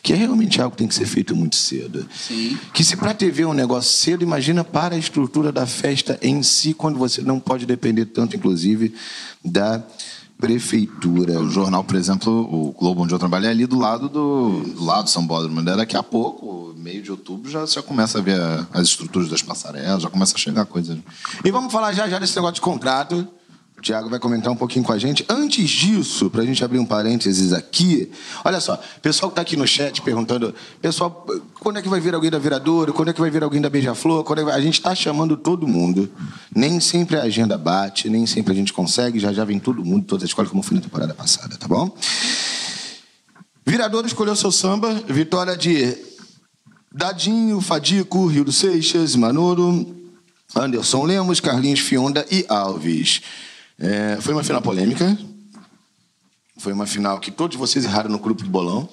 Speaker 1: Que é realmente algo que tem que ser feito muito cedo.
Speaker 2: Sim.
Speaker 1: Que se para a TV é um negócio cedo, imagina para a estrutura da festa em si, quando você não pode depender tanto, inclusive, da prefeitura.
Speaker 4: O jornal, por exemplo, o Globo, onde eu trabalhei, é ali do lado do, do lado do Sambódromo. Daí Daqui a pouco, meio de outubro, já, já começa a ver as estruturas das passarelas, já começa a chegar coisa.
Speaker 1: E vamos falar já já desse negócio de contrato. Tiago vai comentar um pouquinho com a gente. Antes disso, para a gente abrir um parênteses aqui, olha só, pessoal que está aqui no chat perguntando, pessoal, quando é que vai vir alguém da Viradouro? Quando é que vai vir alguém da Beija-Flor? É A gente está chamando todo mundo. Nem sempre a agenda bate, nem sempre a gente consegue. Já já vem todo mundo, toda a escola, como foi na temporada passada, tá bom? Viradouro escolheu seu samba, vitória de Dadinho, Fadico, Rio dos Seixas, Manoro, Anderson Lemos, Carlinhos Fionda e Alves. É, foi uma final polêmica. Foi uma final que todos vocês erraram no grupo do bolão.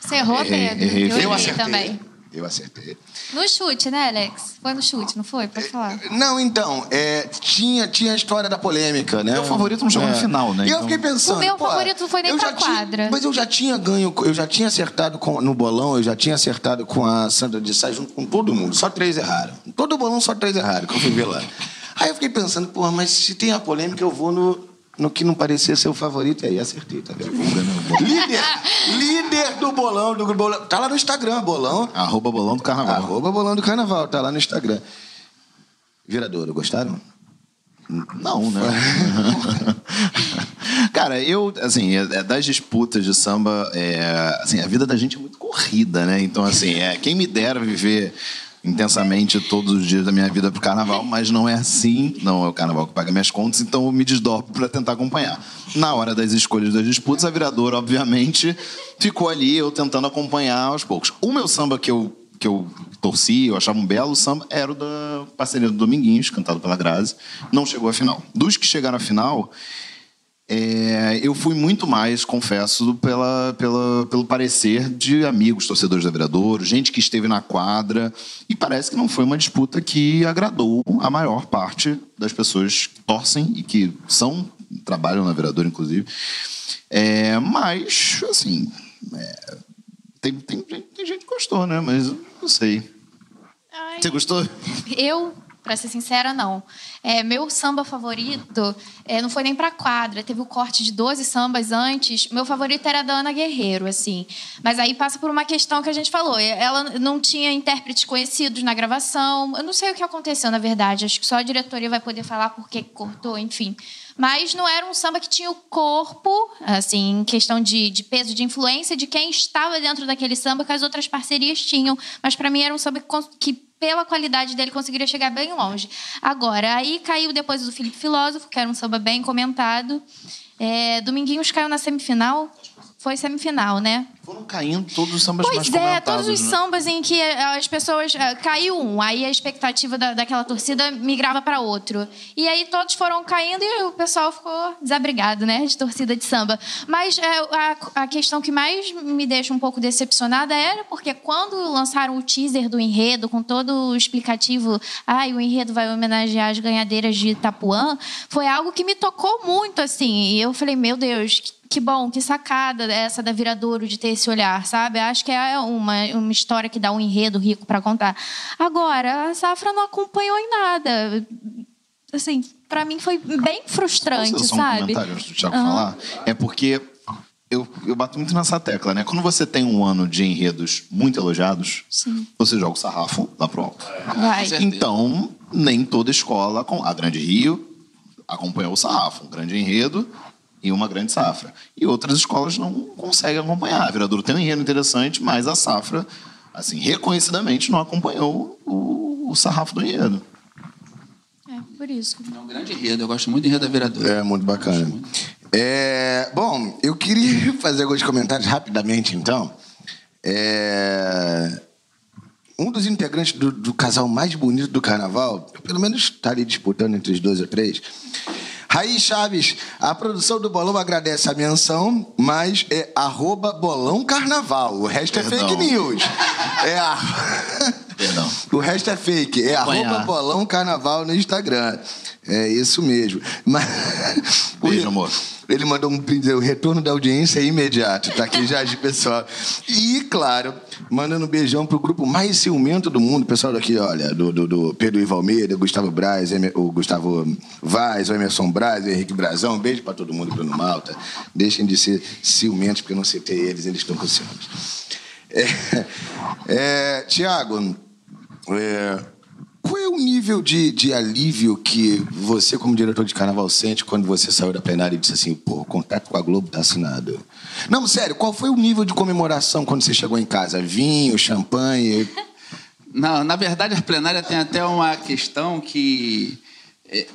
Speaker 3: Você errou, Pedro?
Speaker 4: errei.
Speaker 3: Eu
Speaker 1: Eu
Speaker 3: errei
Speaker 1: acertei.
Speaker 3: também.
Speaker 1: Eu acertei.
Speaker 3: No chute, né, Alex? Foi no chute, não foi? Pode falar.
Speaker 1: Não, então, é, tinha, tinha a história da polêmica, né?
Speaker 4: Meu favorito não chegou na final, né?
Speaker 1: E eu
Speaker 4: Então-
Speaker 1: fiquei pensando.
Speaker 3: O meu
Speaker 1: pô,
Speaker 3: favorito não foi nem
Speaker 1: eu
Speaker 3: pra
Speaker 1: já tinha-
Speaker 3: quadra.
Speaker 1: mas eu já tinha ganho, eu já tinha acertado com- no bolão, eu já tinha acertado com a Sandra de Sá junto com todo mundo. Só três erraram. Todo bolão, só três erraram, que eu fui ver lá. Aí eu fiquei pensando, pô, mas se tem a polêmica, eu vou no. No que não parecia ser o favorito, e aí acertei, tá vendo? líder, líder do bolão, do bolão. Tá lá no Instagram, bolão.
Speaker 4: Arroba bolão do carnaval.
Speaker 1: Arroba bolão do carnaval, tá lá no Instagram. Viradouro, gostaram?
Speaker 4: Não, né? Cara, eu, assim, é- é das disputas de samba, é, assim, a vida da gente é muito corrida, né? Então, assim, é, quem me dera viver intensamente todos os dias da minha vida pro carnaval, mas não é assim, não é o carnaval que paga minhas contas, então eu me desdobro para tentar acompanhar. Na hora das escolhas das disputas, a viradora, obviamente, ficou ali, eu tentando acompanhar aos poucos. O meu samba que eu que eu torci, eu achava um belo samba, era o da parceria do Dominguinhos, cantado pela Grazi. Não chegou à final. Dos que chegaram à final, é, eu fui muito mais, confesso, pela, pela, pelo parecer de amigos, torcedores da Viradouro, gente que esteve na quadra. E parece que não foi uma disputa que agradou a maior parte das pessoas que torcem e que são, trabalham na Viradouro, inclusive. É, mas, assim, é, tem, tem, gente- tem gente que gostou, né? Mas não sei. Você gostou?
Speaker 3: Eu Pra ser sincera, não. É, meu samba favorito é, não foi nem pra quadra. Teve o corte de 12 sambas antes. Meu favorito era da Ana Guerreiro, assim. Mas aí passa por uma questão que a gente falou. Ela não tinha intérpretes conhecidos na gravação. Eu não sei o que aconteceu, na verdade. Acho que só a diretoria vai poder falar por que cortou, enfim. Mas não era um samba que tinha o corpo, assim, em questão de, de peso, de influência, de quem estava dentro daquele samba que as outras parcerias tinham. Mas para mim era um samba que, que pela qualidade dele, conseguiria chegar bem longe. Agora, aí caiu depois do Felipe Filósofo, que era um samba bem comentado. É, Dominguinhos caiu na semifinal. Foi semifinal, né?
Speaker 4: Foram caindo todos os sambas
Speaker 3: pois
Speaker 4: mais
Speaker 3: é, todos os
Speaker 4: né?
Speaker 3: sambas em que eh, as pessoas. eh, caiu um, aí a expectativa da, daquela torcida migrava para outro. E aí todos foram caindo e o pessoal ficou desabrigado, né? De torcida de samba. Mas eh, a, a questão que mais me deixa um pouco decepcionada era porque quando lançaram o teaser do enredo, com todo o explicativo, ai, o enredo vai homenagear as ganhadeiras de Itapuã, foi algo que me tocou muito, assim. E eu falei, meu Deus, que bom, que sacada essa da Viradouro de ter esse olhar, sabe? Acho que é uma, uma história que dá um enredo rico para contar. Agora, a Safra não acompanhou em nada. Assim, para mim foi bem frustrante,
Speaker 4: Posso só um
Speaker 3: sabe?
Speaker 4: comentário antes do Thiago
Speaker 3: Aham.
Speaker 4: falar? É porque eu, eu bato muito nessa tecla, né? Quando você tem um ano de enredos muito elogiados,
Speaker 3: Sim.
Speaker 4: você joga o sarrafo lá pro alto.
Speaker 3: Vai.
Speaker 2: certeza.
Speaker 4: Então, nem toda escola, com- a Grande Rio, acompanhou o sarrafo, um grande enredo e uma grande safra. E outras escolas não conseguem acompanhar. A Viradouro tem um enredo interessante, mas a safra, assim, reconhecidamente não acompanhou o, o sarrafo do enredo.
Speaker 3: É, por isso.
Speaker 2: É um grande enredo. Eu gosto muito do enredo da Vereadora.
Speaker 1: É, muito bacana. É, bom, eu queria fazer alguns comentários rapidamente, então. É, um dos integrantes do, do casal mais bonito do carnaval, pelo menos está ali disputando entre os dois ou três. Raí Chaves, a produção do Bolão agradece a menção, mas é arroba Bolão Carnaval. O resto é
Speaker 4: Perdão.
Speaker 1: fake news. É a...
Speaker 4: Perdão.
Speaker 1: O resto é fake. É arroba Bolão Carnaval no Instagram. É isso mesmo. Mas...
Speaker 4: Beijo, amor.
Speaker 1: Ele mandou um print, o retorno da audiência é imediato, tá aqui já de pessoal. E, claro, mandando um beijão pro grupo mais ciumento do mundo, pessoal daqui, olha, do, do, do Pedro Ivo Almeida, Gustavo Braz, o Gustavo Vaz, o Emerson Braz, o Henrique Brazão, um beijo pra todo mundo, Bruno Malta. Deixem de ser ciumentos, porque eu não citei eles, eles estão com ciúmes. É, é, Tiago, é, qual é o nível de, de alívio que você, como diretor de carnaval, sente quando você saiu da plenária e disse assim, pô, o contrato com a Globo tá assinado? Não, sério, qual foi o nível de comemoração quando você chegou em casa? Vinho, champanhe?
Speaker 2: Não, na verdade, a plenária tem até uma questão que é,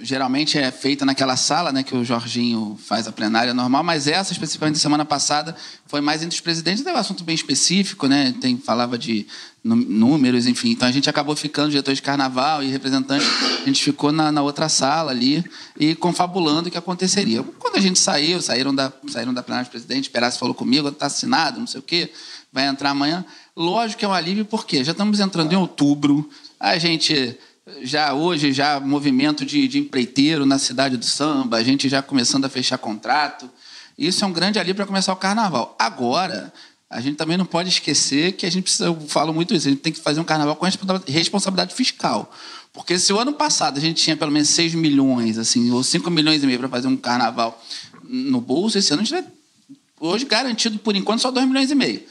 Speaker 2: geralmente é feita naquela sala, né, que o Jorginho faz a plenária normal, mas essa, especificamente semana passada, foi mais entre os presidentes, é um assunto bem específico, né, tem, falava de nú- números, enfim, então a gente acabou ficando, diretor de carnaval e representante, a gente ficou na, na outra sala ali e confabulando o que aconteceria. Quando a gente saiu, saíram da, saíram da plenária do presidente, Perazzi falou comigo, está assinado, não sei o quê, vai entrar amanhã. Lógico que é um alívio, porque já estamos entrando em outubro, a gente já hoje, já movimento de, de empreiteiro na cidade do samba, a gente já começando a fechar contrato. Isso é um grande alívio para começar o carnaval. Agora, a gente também não pode esquecer que a gente precisa, eu falo muito isso, a gente tem que fazer um carnaval com responsa- responsabilidade fiscal. Porque se o ano passado a gente tinha pelo menos 6 milhões, assim, ou 5 milhões e meio para fazer um carnaval no bolso, esse ano a gente vai hoje garantido por enquanto só 2 milhões e meio.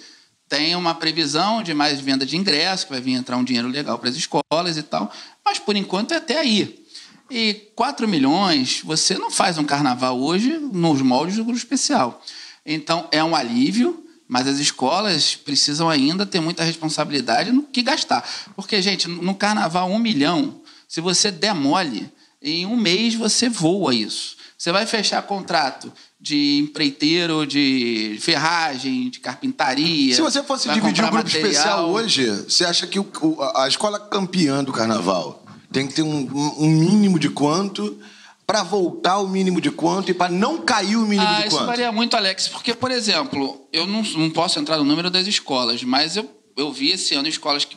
Speaker 2: Tem uma previsão de mais venda de ingressos, que vai vir entrar um dinheiro legal para as escolas e tal, mas por enquanto é até aí. E 4 milhões, você não faz um carnaval hoje nos moldes do grupo especial. Então é um alívio, mas as escolas precisam ainda ter muita responsabilidade no que gastar. Porque, gente, no carnaval, um milhão, se você demole, em um mês você voa isso. Você vai fechar contrato de empreiteiro, de ferragem, de carpintaria.
Speaker 1: Se você fosse dividir o grupo
Speaker 2: material.
Speaker 1: especial hoje, você acha que o- a escola campeã do carnaval tem que ter um, um mínimo de quanto para voltar o mínimo de quanto e para não cair o mínimo
Speaker 2: Ah,
Speaker 1: de
Speaker 2: isso
Speaker 1: quanto?
Speaker 2: varia muito, Alex, porque, por exemplo, eu não, não posso entrar no número das escolas, mas eu, eu vi esse ano escolas que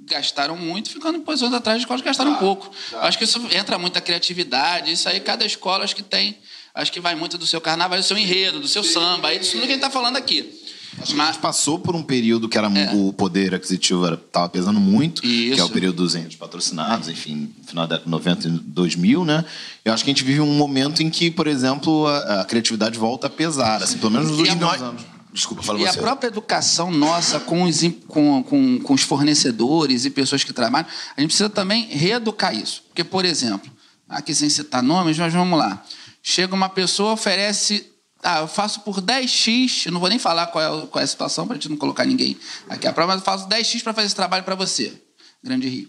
Speaker 2: gastaram muito, ficando posições atrás de escolas que gastaram pouco. Acho que isso entra muita criatividade, isso aí cada escola acho que tem, acho que vai muito do seu carnaval, do seu enredo, do seu samba, aí disso tudo que a gente está falando aqui.
Speaker 4: Acho gente passou por um período que era é. o poder aquisitivo estava pesando muito, Isso. que é o período dos entes patrocinados, enfim, final da década de 90 e 2000, né? Eu acho que a gente vive um momento em que, por exemplo, a, a criatividade volta a pesar, assim, pelo menos nos últimos nós... anos.
Speaker 2: Desculpa, fala e você. E a própria educação nossa com os, com, com, com os fornecedores e pessoas que trabalham, a gente precisa também reeducar isso. Porque, por exemplo, aqui sem citar nomes, mas vamos lá. Chega uma pessoa, oferece ah, eu faço por 10x, eu não vou nem falar qual é, qual é a situação para a gente não colocar ninguém aqui à prova, mas eu faço 10x para fazer esse trabalho para você, Grande Rio.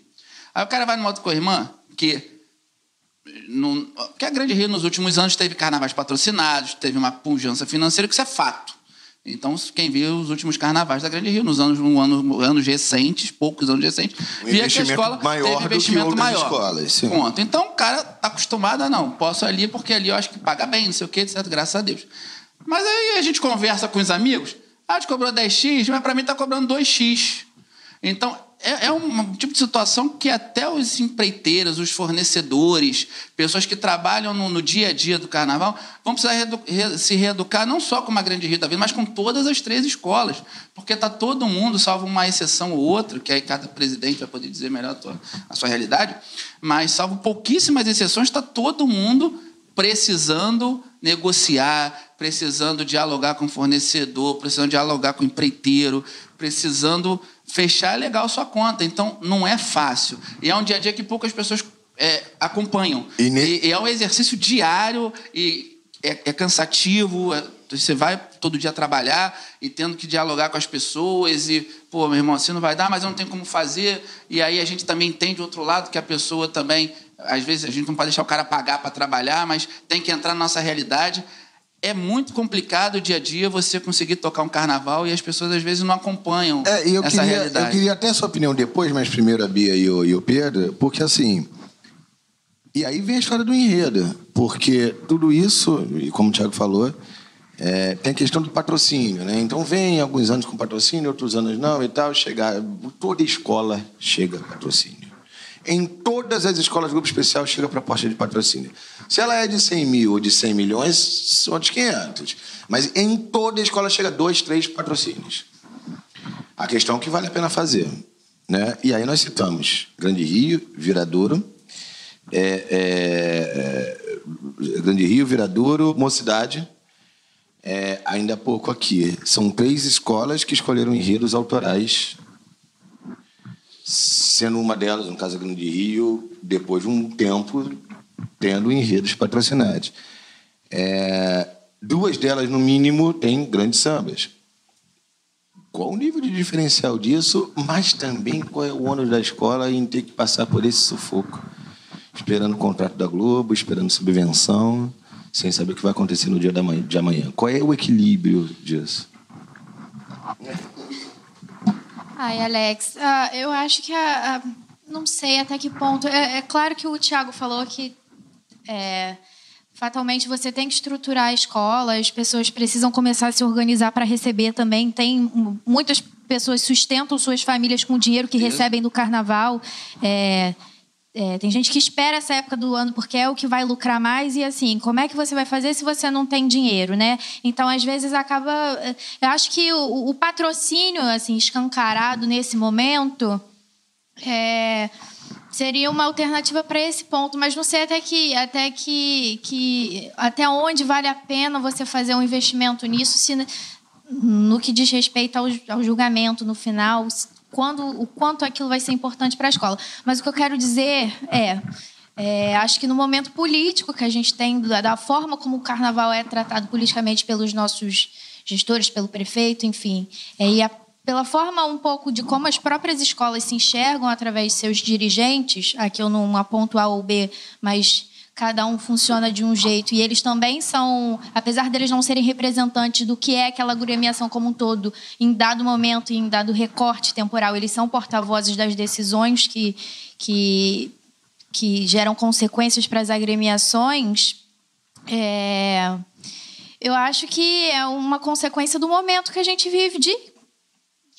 Speaker 2: Aí o cara vai numa outra irmã que no, que a Grande Rio nos últimos anos teve carnavais patrocinados, teve uma pujança financeira, que isso é fato. Então, quem viu os últimos carnavais da Grande Rio, nos anos, no ano, anos recentes, poucos anos recentes, um via que a escola maior teve investimento maior. Escolas, sim. Ponto. Então, o cara está acostumado a não, posso ali porque ali eu acho que paga bem, não sei o quê, etc. Graças a Deus. Mas aí a gente conversa com os amigos, ah, te cobrou 10x, mas para mim está cobrando 2x. Então, é, é um tipo de situação que até os empreiteiros, os fornecedores, pessoas que trabalham no, no dia a dia do carnaval, vão precisar reedu re se reeducar não só com uma grande Rio da Vida, mas com todas as três escolas. Porque está todo mundo, salvo uma exceção ou outra, que aí cada presidente vai poder dizer melhor a, tua, a sua realidade, mas salvo pouquíssimas exceções, está todo mundo precisando negociar, precisando dialogar com o fornecedor, precisando dialogar com o empreiteiro, precisando fechar legal sua conta. Então, não é fácil. E é um dia a dia que poucas pessoas é, acompanham. E, ne... e, é um exercício diário e é, é cansativo. É, você vai todo dia trabalhar e tendo que dialogar com as pessoas e, pô, meu irmão, assim não vai dar, mas eu não tenho como fazer. E aí a gente também entende do outro lado que a pessoa também, às vezes a gente não pode deixar o cara pagar para trabalhar, mas tem que entrar na nossa realidade é muito complicado o dia a dia você conseguir tocar um carnaval e as pessoas às vezes não acompanham é, eu essa
Speaker 1: queria,
Speaker 2: realidade.
Speaker 1: Eu queria até a sua opinião depois, mas primeiro a Bia e o, e o Pedro, porque assim. E aí vem a história do enredo, porque tudo isso, e como o Thiago falou, é, tem a questão do patrocínio, né? Então vem alguns anos com patrocínio, outros anos não e tal, chegar, toda escola chega patrocínio. Em todas as escolas, grupo especial chega a proposta de patrocínio. Se ela é de 100 mil ou de 100 milhões, são outros 500. Mas em toda escola chega dois, três patrocínios. A questão é que vale a pena fazer. Né? E aí nós citamos Grande Rio, Viradouro, é, é, é, Grande Rio, Viradouro, Mocidade. É, ainda há pouco aqui. São três escolas que escolheram enredos autorais sendo uma delas, no caso Grande Rio, depois de um tempo tendo enredos patrocinados. É, duas delas, no mínimo, têm grandes sambas. Qual o nível de diferencial disso, mas também qual é o ônus da escola em ter que passar por esse sufoco? Esperando o contrato da Globo, esperando subvenção, sem saber o que vai acontecer no dia de amanhã. Qual é o equilíbrio disso?
Speaker 3: Ai, Alex, uh, eu acho que a, a, não sei até que ponto. É, é, claro que o Tiago falou que é, fatalmente você tem que estruturar a escola, as pessoas precisam começar a se organizar para receber também. Tem muitas pessoas sustentam suas famílias com o dinheiro que recebem do carnaval. É, é, tem gente que espera essa época do ano porque é o que vai lucrar mais e assim, como é que você vai fazer se você não tem dinheiro, né? Então, às vezes acaba. É, eu acho que o, o patrocínio, assim, escancarado nesse momento, é, seria uma alternativa para esse ponto, mas não sei até que até que, que até onde vale a pena você fazer um investimento nisso, se no que diz respeito ao, ao julgamento no final, quando, o quanto aquilo vai ser importante para a escola. Mas o que eu quero dizer é, é, acho que no momento político que a gente tem, da, forma como o carnaval é tratado politicamente pelos nossos gestores, pelo prefeito, enfim, é, e a, pela forma um pouco de como as próprias escolas se enxergam através de seus dirigentes, aqui eu não aponto A ou B, mas cada um funciona de um jeito e eles também são, apesar deles não serem representantes do que é aquela agremiação como um todo, em dado momento, em dado recorte temporal, eles são porta-vozes das decisões que, que, que geram consequências para as agremiações. É, eu acho que é uma consequência do momento que a gente vive de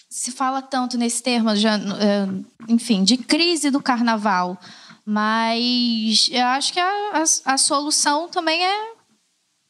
Speaker 3: se fala tanto nesse termo, já, é, enfim, de crise do carnaval mas eu acho que a, a, a solução também é,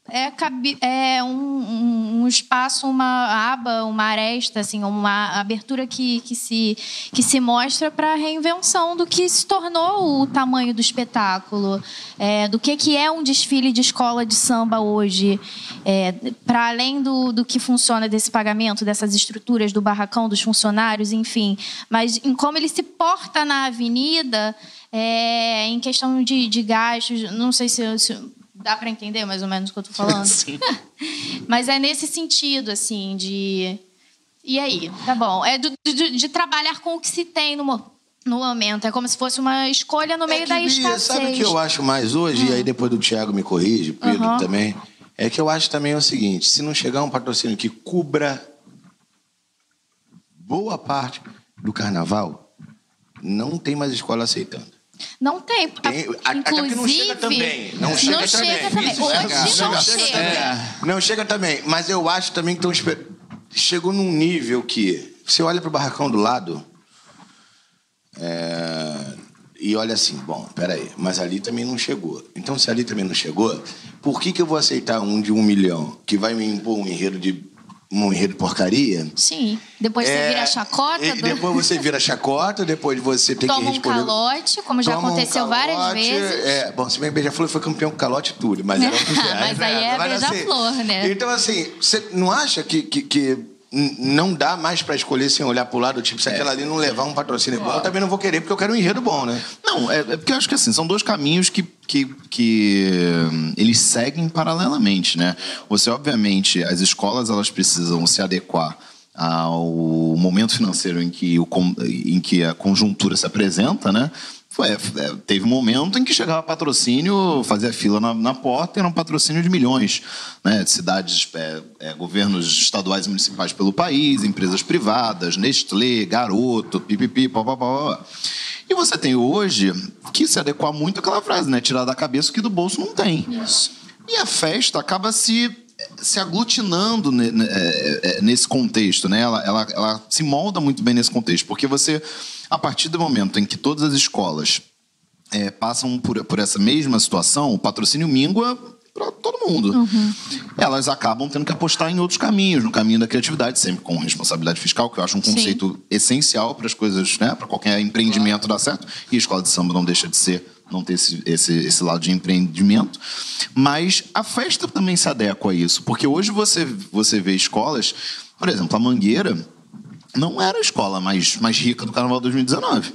Speaker 3: é, é um, um espaço, uma aba, uma aresta, assim, uma abertura que, que, se, que se mostra para a reinvenção do que se tornou o tamanho do espetáculo, é, do que, que é um desfile de escola de samba hoje, é, para além do, do que funciona desse pagamento, dessas estruturas do barracão, dos funcionários, enfim, mas em como ele se porta na avenida, é, em questão de, de gastos, não sei se, se dá para entender mais ou menos o que eu tô falando.
Speaker 4: Sim.
Speaker 3: Mas é nesse sentido, assim, de. E aí? Tá bom. É do- de, de trabalhar com o que se tem no, no momento. É como se fosse uma escolha no meio
Speaker 1: É que,
Speaker 3: da escassez.
Speaker 1: Sabe o que eu acho mais hoje? E aí depois do Thiago me corrige, Pedro
Speaker 3: Aham.
Speaker 1: também. É que eu acho também o seguinte: se não chegar um patrocínio que cubra boa parte do carnaval, não tem mais escola aceitando.
Speaker 3: Não tem.
Speaker 1: Tem- a- até porque não chega também. Não chega
Speaker 3: não
Speaker 1: também.
Speaker 3: chega também.
Speaker 1: Isso
Speaker 3: Hoje
Speaker 1: chega.
Speaker 3: não
Speaker 1: Não
Speaker 3: chega.
Speaker 1: chega também. Não chega também. Mas eu acho também que estão esper... chegou num nível que você olha pro barracão do lado é, e olha assim, bom, peraí, mas ali também não chegou. Então, se ali também não chegou, por que, que eu vou aceitar um de um milhão que vai me impor um enredo de um enredo de porcaria?
Speaker 3: Sim. Depois você
Speaker 1: É,
Speaker 3: vira chacota.
Speaker 1: e
Speaker 3: do-
Speaker 1: Depois você vira chacota, depois você tem
Speaker 3: Toma
Speaker 1: que
Speaker 3: um
Speaker 1: responder.
Speaker 3: calote, como já
Speaker 1: Toma um
Speaker 3: aconteceu várias
Speaker 1: calote,
Speaker 3: vezes.
Speaker 1: É, bom, se bem Beija-Flor foi campeão com calote tudo, mas era reais,
Speaker 3: Mas aí é
Speaker 1: assim,
Speaker 3: Beija-Flor, né?
Speaker 1: Então, assim, você não acha que, que, que não dá mais pra escolher sem olhar pro lado, tipo, se aquela ali não levar um patrocínio bom, eu também não vou querer, porque eu quero um enredo bom, né?
Speaker 4: Não, é, é porque eu acho que assim, são dois caminhos que, que, que hum, eles seguem paralelamente, né? Você, obviamente, as escolas elas precisam se adequar ao momento financeiro em que, o, em que a conjuntura se apresenta, né? Foi, é, teve um momento em que chegava patrocínio, fazia fila na, na porta, e era um patrocínio de milhões, né? De cidades, é, é, governos estaduais e municipais pelo país, empresas privadas, Nestlé, Garoto, pipipi, papapá. E você tem hoje que se adequar muito àquela frase, né? Tirar da cabeça o que do bolso não tem. E a festa acaba se, se aglutinando é, é, nesse contexto, né? Ela, ela, ela se molda muito bem nesse contexto, porque você, a partir do momento em que todas as escolas é, passam por, por essa mesma situação, o patrocínio mingua para todo mundo. Elas acabam tendo que apostar em outros caminhos, no caminho da criatividade, sempre com responsabilidade fiscal, que eu acho um
Speaker 3: Sim.
Speaker 4: conceito essencial para as coisas, né, para qualquer empreendimento dar certo. E a escola de samba não deixa de ser, não ter esse, esse, esse lado de empreendimento. Mas a festa também se adequa a isso, porque hoje você, você vê escolas, por exemplo, a Mangueira não era a escola mais, mais rica do Carnaval 2019.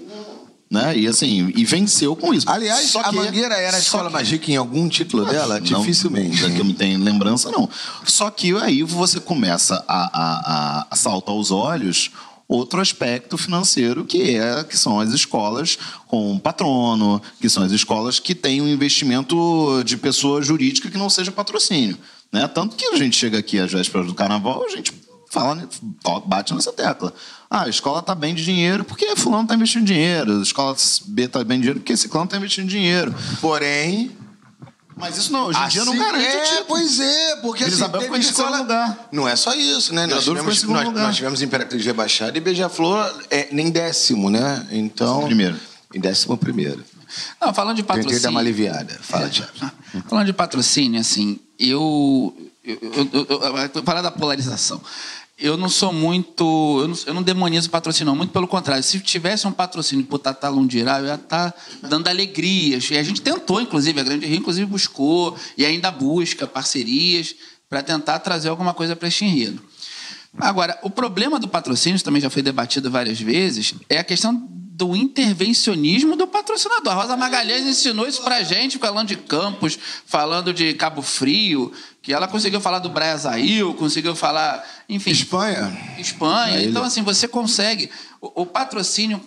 Speaker 4: Né? E assim, e venceu com isso.
Speaker 1: Aliás,
Speaker 4: Só
Speaker 1: a
Speaker 4: que-
Speaker 1: Mangueira era a escola
Speaker 4: que-
Speaker 1: mais rica em algum título dela?
Speaker 4: não,
Speaker 1: Dificilmente.
Speaker 4: Que eu me tenho lembrança, não. Só que aí você começa a, a, a, a saltar aos olhos outro aspecto financeiro que é que são as escolas com patrono, que são as escolas que têm um investimento de pessoa jurídica que não seja patrocínio. Né? Tanto que a gente chega aqui às vésperas do carnaval, a gente fala, ó, bate nessa tecla. Ah, a escola está bem de dinheiro porque fulano está investindo dinheiro, a escola B está bem de dinheiro porque esse clã está investindo dinheiro.
Speaker 1: Porém,
Speaker 4: Mas isso não, hoje em dia não
Speaker 1: Assim,
Speaker 4: garante
Speaker 1: é,
Speaker 4: título.
Speaker 1: pois é, porque
Speaker 4: Vila
Speaker 1: assim,
Speaker 4: ficou em
Speaker 1: escola...
Speaker 4: lugar.
Speaker 1: Não é só isso, né? Nós tivemos, nós, nós tivemos Imperatriz Rebaixada e Beija-Flor é, nem décimo, né? Então...
Speaker 4: Primeiro.
Speaker 1: Em décimo primeiro.
Speaker 2: Não, falando de
Speaker 1: Tentei
Speaker 2: patrocínio.
Speaker 1: dar uma aliviada. Fala, Tiago.
Speaker 2: Falando de patrocínio, assim, eu. Eu, eu, eu, falar da polarização. Eu não sou muito. Eu não, eu não demonizo patrocínio, não, muito pelo contrário. Se tivesse um patrocínio por Tata Lundirá, eu ia estar dando alegrias. E a gente tentou, inclusive, a Grande Rio, inclusive, buscou e ainda busca parcerias para tentar trazer alguma coisa para este enredo. Agora, o problema do patrocínio, também já foi debatido várias vezes, é a questão do intervencionismo do patrocinador. A Rosa Magalhães ensinou isso pra gente, falando de Campos, falando de Cabo Frio, que ela conseguiu falar do Brasil, conseguiu falar, enfim,
Speaker 1: Espanha.
Speaker 2: Espanha. Então, assim, você consegue. O, o patrocínio.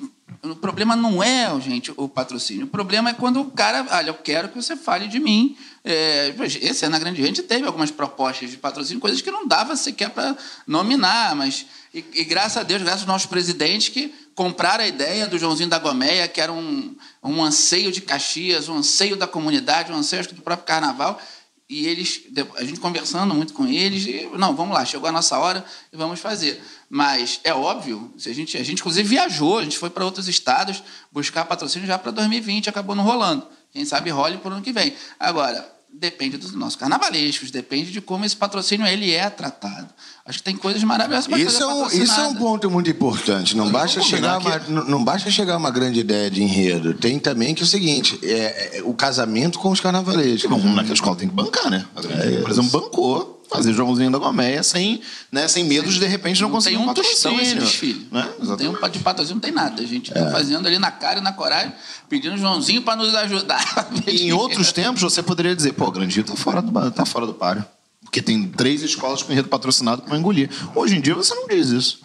Speaker 2: O problema não é, gente, o patrocínio. O problema é quando o cara. Olha, eu quero que você fale de mim. É, esse ano na Grande Gente teve algumas propostas de patrocínio, coisas que não dava sequer para nominar, mas. E, e graças a Deus, graças aos nossos presidentes que compraram a ideia do Joãozinho da Gomeia, que era um, um anseio de Caxias, um anseio da comunidade, um anseio do próprio carnaval. E eles, a gente conversando muito com eles, e, não, vamos lá, chegou a nossa hora e vamos fazer. Mas é óbvio, se a gente, a gente inclusive viajou, a gente foi para outros estados buscar patrocínio já para 2020, acabou não rolando. Quem sabe role por ano que vem. Agora, depende dos nossos carnavalescos, depende de como esse patrocínio ele é tratado. Acho que tem coisas maravilhosas para
Speaker 1: Isso é, um, isso é um ponto muito importante. Não basta, chegar uma, não, não basta chegar uma grande ideia de enredo. Tem também que é o seguinte: é, é o casamento com os carnavalescos.
Speaker 4: Não, naquela escola tem que bancar, né? A grande é, por exemplo, bancou fazer Joãozinho da Gomeia sem, né, sem medo de de repente não, não conseguir
Speaker 2: um, patrocínio. Esse desfile. Né? Não tem um de patrocínio, não tem nada. A gente está é. fazendo ali na cara e na coragem, pedindo Joãozinho para nos ajudar.
Speaker 4: em outros tempos você poderia dizer, pô, Grandinho tá fora do, tá fora do páreo. Porque tem três escolas com enredo patrocinado que vão engolir. Hoje em dia você não diz isso.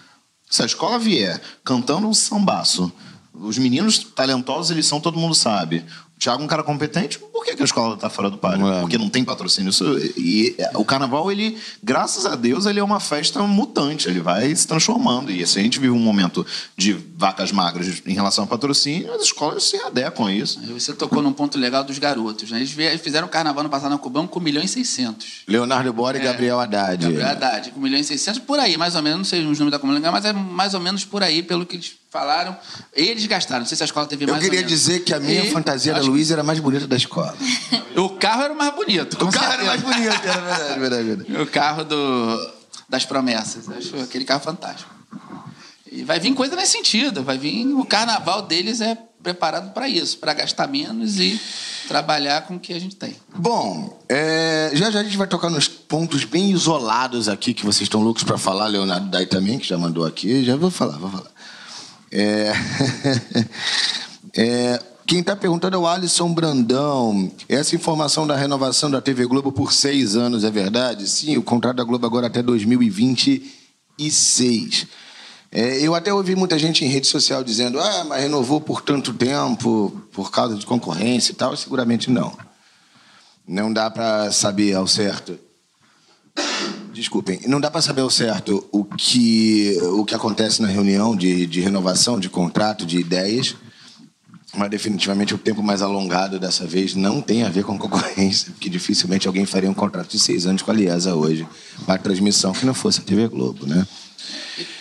Speaker 4: Se a escola vier cantando um sambaço, os meninos talentosos eles são, todo mundo sabe. Thiago é um cara competente, por que, que a escola está fora do páreo? É. Porque não tem patrocínio. Isso, e o carnaval, ele, graças a Deus, ele é uma festa mutante, ele vai se transformando. E se a gente vive um momento de vacas magras em relação ao patrocínio, as escolas se adequam a isso.
Speaker 2: Você tocou num ponto legal dos garotos. Né? Eles fizeram carnaval no passado na Cubão com 1 milhão e 600.
Speaker 1: Leonardo Bora e é, Gabriel Haddad.
Speaker 2: Gabriel Haddad, com 1 milhão e 600, por aí, mais ou menos. Não sei os números da comunidade, mas é mais ou menos por aí, pelo que eles falaram. Eles gastaram. Não sei se a escola teve mais
Speaker 1: Eu queria dizer que a minha e, fantasia da Luísa era mais bonita da escola.
Speaker 2: o carro era o mais bonito.
Speaker 1: o carro era mais bonito, era verdade, verdade, verdade.
Speaker 2: O carro do, das promessas. Acho aquele carro fantástico. E vai vir coisa nesse sentido. Vai vir. O carnaval deles é preparado para isso, para gastar menos e trabalhar com o que a gente tem.
Speaker 1: Bom, é, já já a gente vai tocar nos pontos bem isolados aqui que vocês estão loucos para falar, Leonardo Dai também, que já mandou aqui, já vou falar, vou falar. É... é... Quem está perguntando é o Alisson Brandão. Essa informação da renovação da TV Globo por seis anos é verdade? Sim, o contrato da Globo agora até 2026. É, eu até ouvi muita gente em rede social dizendo: ah, mas renovou por tanto tempo, por causa de concorrência e tal. Seguramente não. Não dá para saber ao certo Desculpem, não dá para saber ao certo o que, o que acontece na reunião de, de renovação de contrato, de ideias, mas definitivamente o tempo mais alongado dessa vez não tem a ver com concorrência, porque dificilmente alguém faria um contrato de seis anos com a Liesa hoje para transmissão que não fosse a TV Globo, né?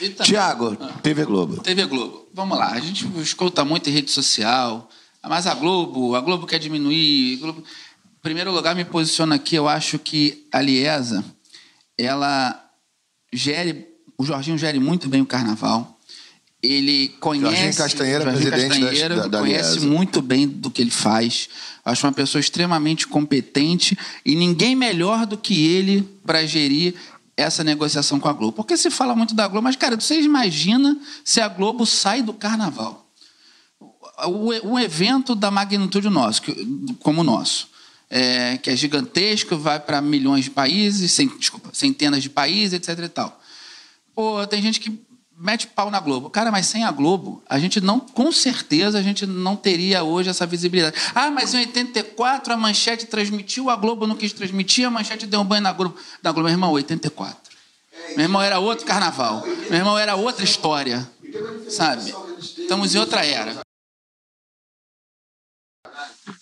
Speaker 1: E, e Tiago, ah, TV Globo.
Speaker 2: TV Globo. Vamos lá, a gente escuta muito em rede social, mas a Globo, a Globo quer diminuir. Globo... Em primeiro lugar, me posiciono aqui, eu acho que a Liesa ela gere, o Jorginho gere muito bem o carnaval. Ele conhece.
Speaker 1: Jorginho Castanheira, Jorginho presidente Castanheira, da, da
Speaker 2: conhece muito bem do que ele faz. Acho uma pessoa extremamente competente e ninguém melhor do que ele para gerir essa negociação com a Globo. Porque se fala muito da Globo, mas, cara, você imagina se a Globo sai do carnaval. O evento da magnitude nosso, como o nosso é, que é gigantesco, vai para milhões de países, desculpa, centenas de países, etc. E tal. Pô, tem gente que mete pau na Globo. Cara, mas sem a Globo, a gente não, com certeza, a gente não teria hoje essa visibilidade. Ah, mas em 84 a Manchete transmitiu, a Globo não quis transmitir, a Manchete deu um banho na Globo. Na Globo, meu irmão, 84. Meu irmão era outro carnaval. Meu irmão era outra história. Sabe? Estamos em outra era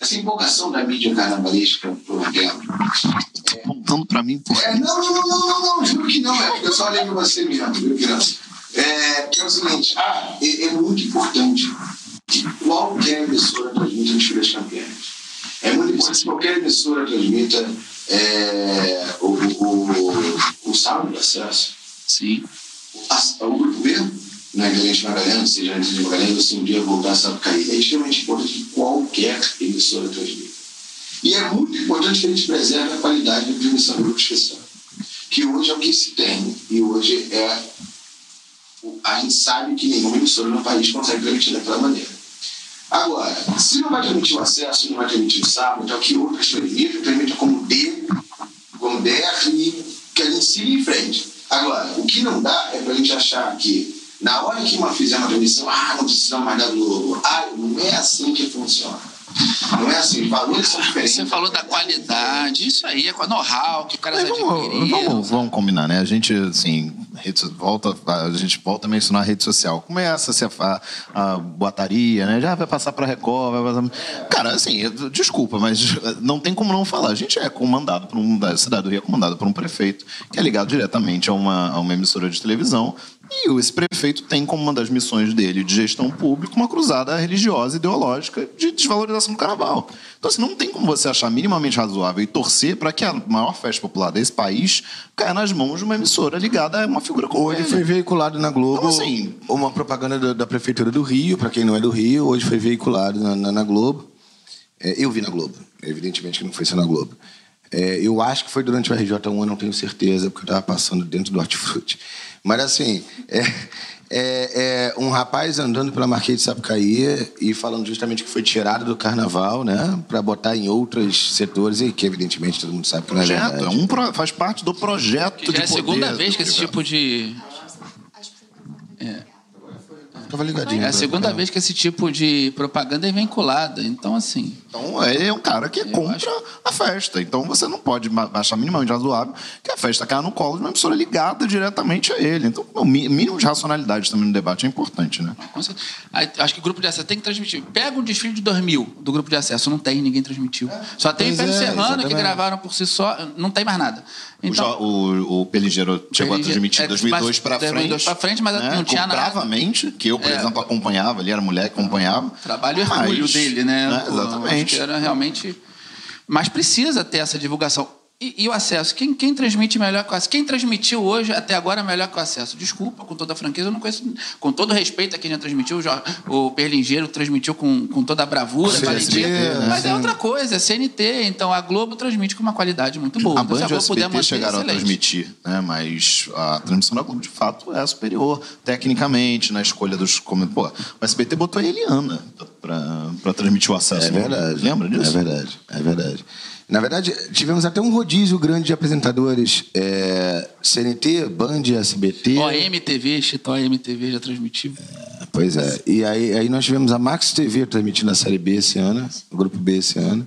Speaker 1: essa empolgação da mídia carnavalesca por dentro.
Speaker 4: É, Apontando para mim, por
Speaker 1: é, não, não, não, não, não, juro que não, é porque eu só olhei para você mesmo, viu, criança? É, que é o seguinte, ah, é, é muito importante que qualquer emissora transmita desfiles campeões. É muito importante que qualquer emissora transmita é, o, o, o, o sábado de acesso.
Speaker 2: Sim.
Speaker 1: O, o grupo B na Internet Magalhães, seja antes de Magalhães, se um dia voltar a cair. É extremamente importante que qualquer emissora transmita. E é muito importante que a gente preserve a qualidade da transmissão do grupo especial. Que hoje é o que se tem e hoje é. A gente sabe que nenhuma emissora no país consegue transmitir daquela maneira. Agora, se não vai transmitir o acesso, não vai transmitir o sábado, então que outras transmitem, transmitem como D, como DR e que a gente siga em frente. Agora, o que não dá é para a gente achar que na hora que uma fizer uma transmissão, ah, não precisamos mais da Globo. Ah, não é assim que funciona. Não é assim, valores são diferentes.
Speaker 2: Você falou da qualidade, isso aí é com a know-how que o cara
Speaker 4: vamos, vamos, vamos, combinar, né? A gente, assim, rede, volta, a gente volta a mencionar a rede social. Começa -se a, a, a boataria, né? Já vai passar para Record, vai passar... Cara, assim, desculpa, mas não tem como não falar. A gente é comandado por um... A cidade do Rio é comandada por um prefeito que é ligado diretamente a uma, a uma emissora de televisão E esse prefeito tem como uma das missões dele de gestão pública uma cruzada religiosa, ideológica de desvalorização do carnaval. Então, assim, não tem como você achar minimamente razoável e torcer para que a maior festa popular desse país caia nas mãos de uma emissora ligada a uma figura como
Speaker 1: Hoje
Speaker 4: ele.
Speaker 1: foi veiculado na Globo
Speaker 4: Então, assim-
Speaker 1: uma propaganda da, da Prefeitura do Rio, para quem não é do Rio, hoje foi veiculado na, na- na Globo. É, eu vi na Globo, evidentemente que não foi só na Globo. É, eu acho que foi durante o RJ1, eu não tenho certeza, porque eu estava passando dentro do Hortifruti. Mas assim, é, é- é um rapaz andando pela Marquês de Sapucaí e falando justamente que foi tirado do carnaval, né, para botar em outros setores, e que evidentemente todo mundo sabe que não é verdade.
Speaker 4: é um pro- faz parte do projeto
Speaker 2: Que já
Speaker 4: de
Speaker 2: é a segunda vez que esse tipo de.
Speaker 1: Tava ligadinho.
Speaker 2: É a segunda vez que esse tipo de propaganda é vinculada. Então, assim.
Speaker 4: Então, ele é um cara que é contra a festa. Então, você não pode achar minimamente razoável que a festa caia no colo de uma emissora ligada diretamente a ele. Então, o mínimo de racionalidade também no debate é importante, né?
Speaker 2: acho que o grupo de acesso tem que transmitir. Pega um desfile de 2000 do grupo de acesso. Não tem, ninguém transmitiu. Só tem o Império
Speaker 1: é,
Speaker 2: Serrano que gravaram por si só. Não tem mais nada. Então,
Speaker 4: o, o, o Peligeiro chegou a
Speaker 2: Peligero-
Speaker 4: transmitir
Speaker 2: é,
Speaker 4: 2002 para frente.
Speaker 2: 2002 pra frente, mas
Speaker 4: né?
Speaker 2: não tinha nada.
Speaker 4: Bravamente, que eu, por
Speaker 2: É.
Speaker 4: exemplo, acompanhava, ali era mulher que acompanhava.
Speaker 2: Trabalho e orgulho
Speaker 4: Mas,
Speaker 2: dele, né? Pô, acho
Speaker 4: Exatamente.
Speaker 2: que era realmente. Mas precisa ter essa divulgação. E, e o acesso? Quem, quem transmite melhor que o acesso? Quem transmitiu hoje, até agora, melhor que o acesso? Desculpa, com toda a franqueza, eu não conheço. Com todo respeito a quem já transmitiu, o o Perlingeiro transmitiu com, com toda a bravura, valentia.
Speaker 1: né?
Speaker 2: Mas é outra coisa, é CNT. Então a Globo transmite com uma qualidade muito boa.
Speaker 4: A
Speaker 2: então, se
Speaker 4: Band e o
Speaker 2: Globo puder
Speaker 4: SBT
Speaker 2: manter,
Speaker 4: chegaram a
Speaker 2: excelente.
Speaker 4: transmitir, né? mas a transmissão da Globo, de fato, é superior, tecnicamente, na escolha dos... Como, pô, o SBT botou a Eliana para transmitir o acesso.
Speaker 1: É verdade.
Speaker 4: Lembra disso?
Speaker 1: É verdade, é verdade. Na verdade, tivemos até um rodízio grande de apresentadores. é, CNT, Band, SBT.
Speaker 2: OMTV, Chitó MTV já transmitiu.
Speaker 1: Pois é. E aí, aí nós tivemos a Max TV transmitindo a Série B esse ano, o Grupo B esse ano.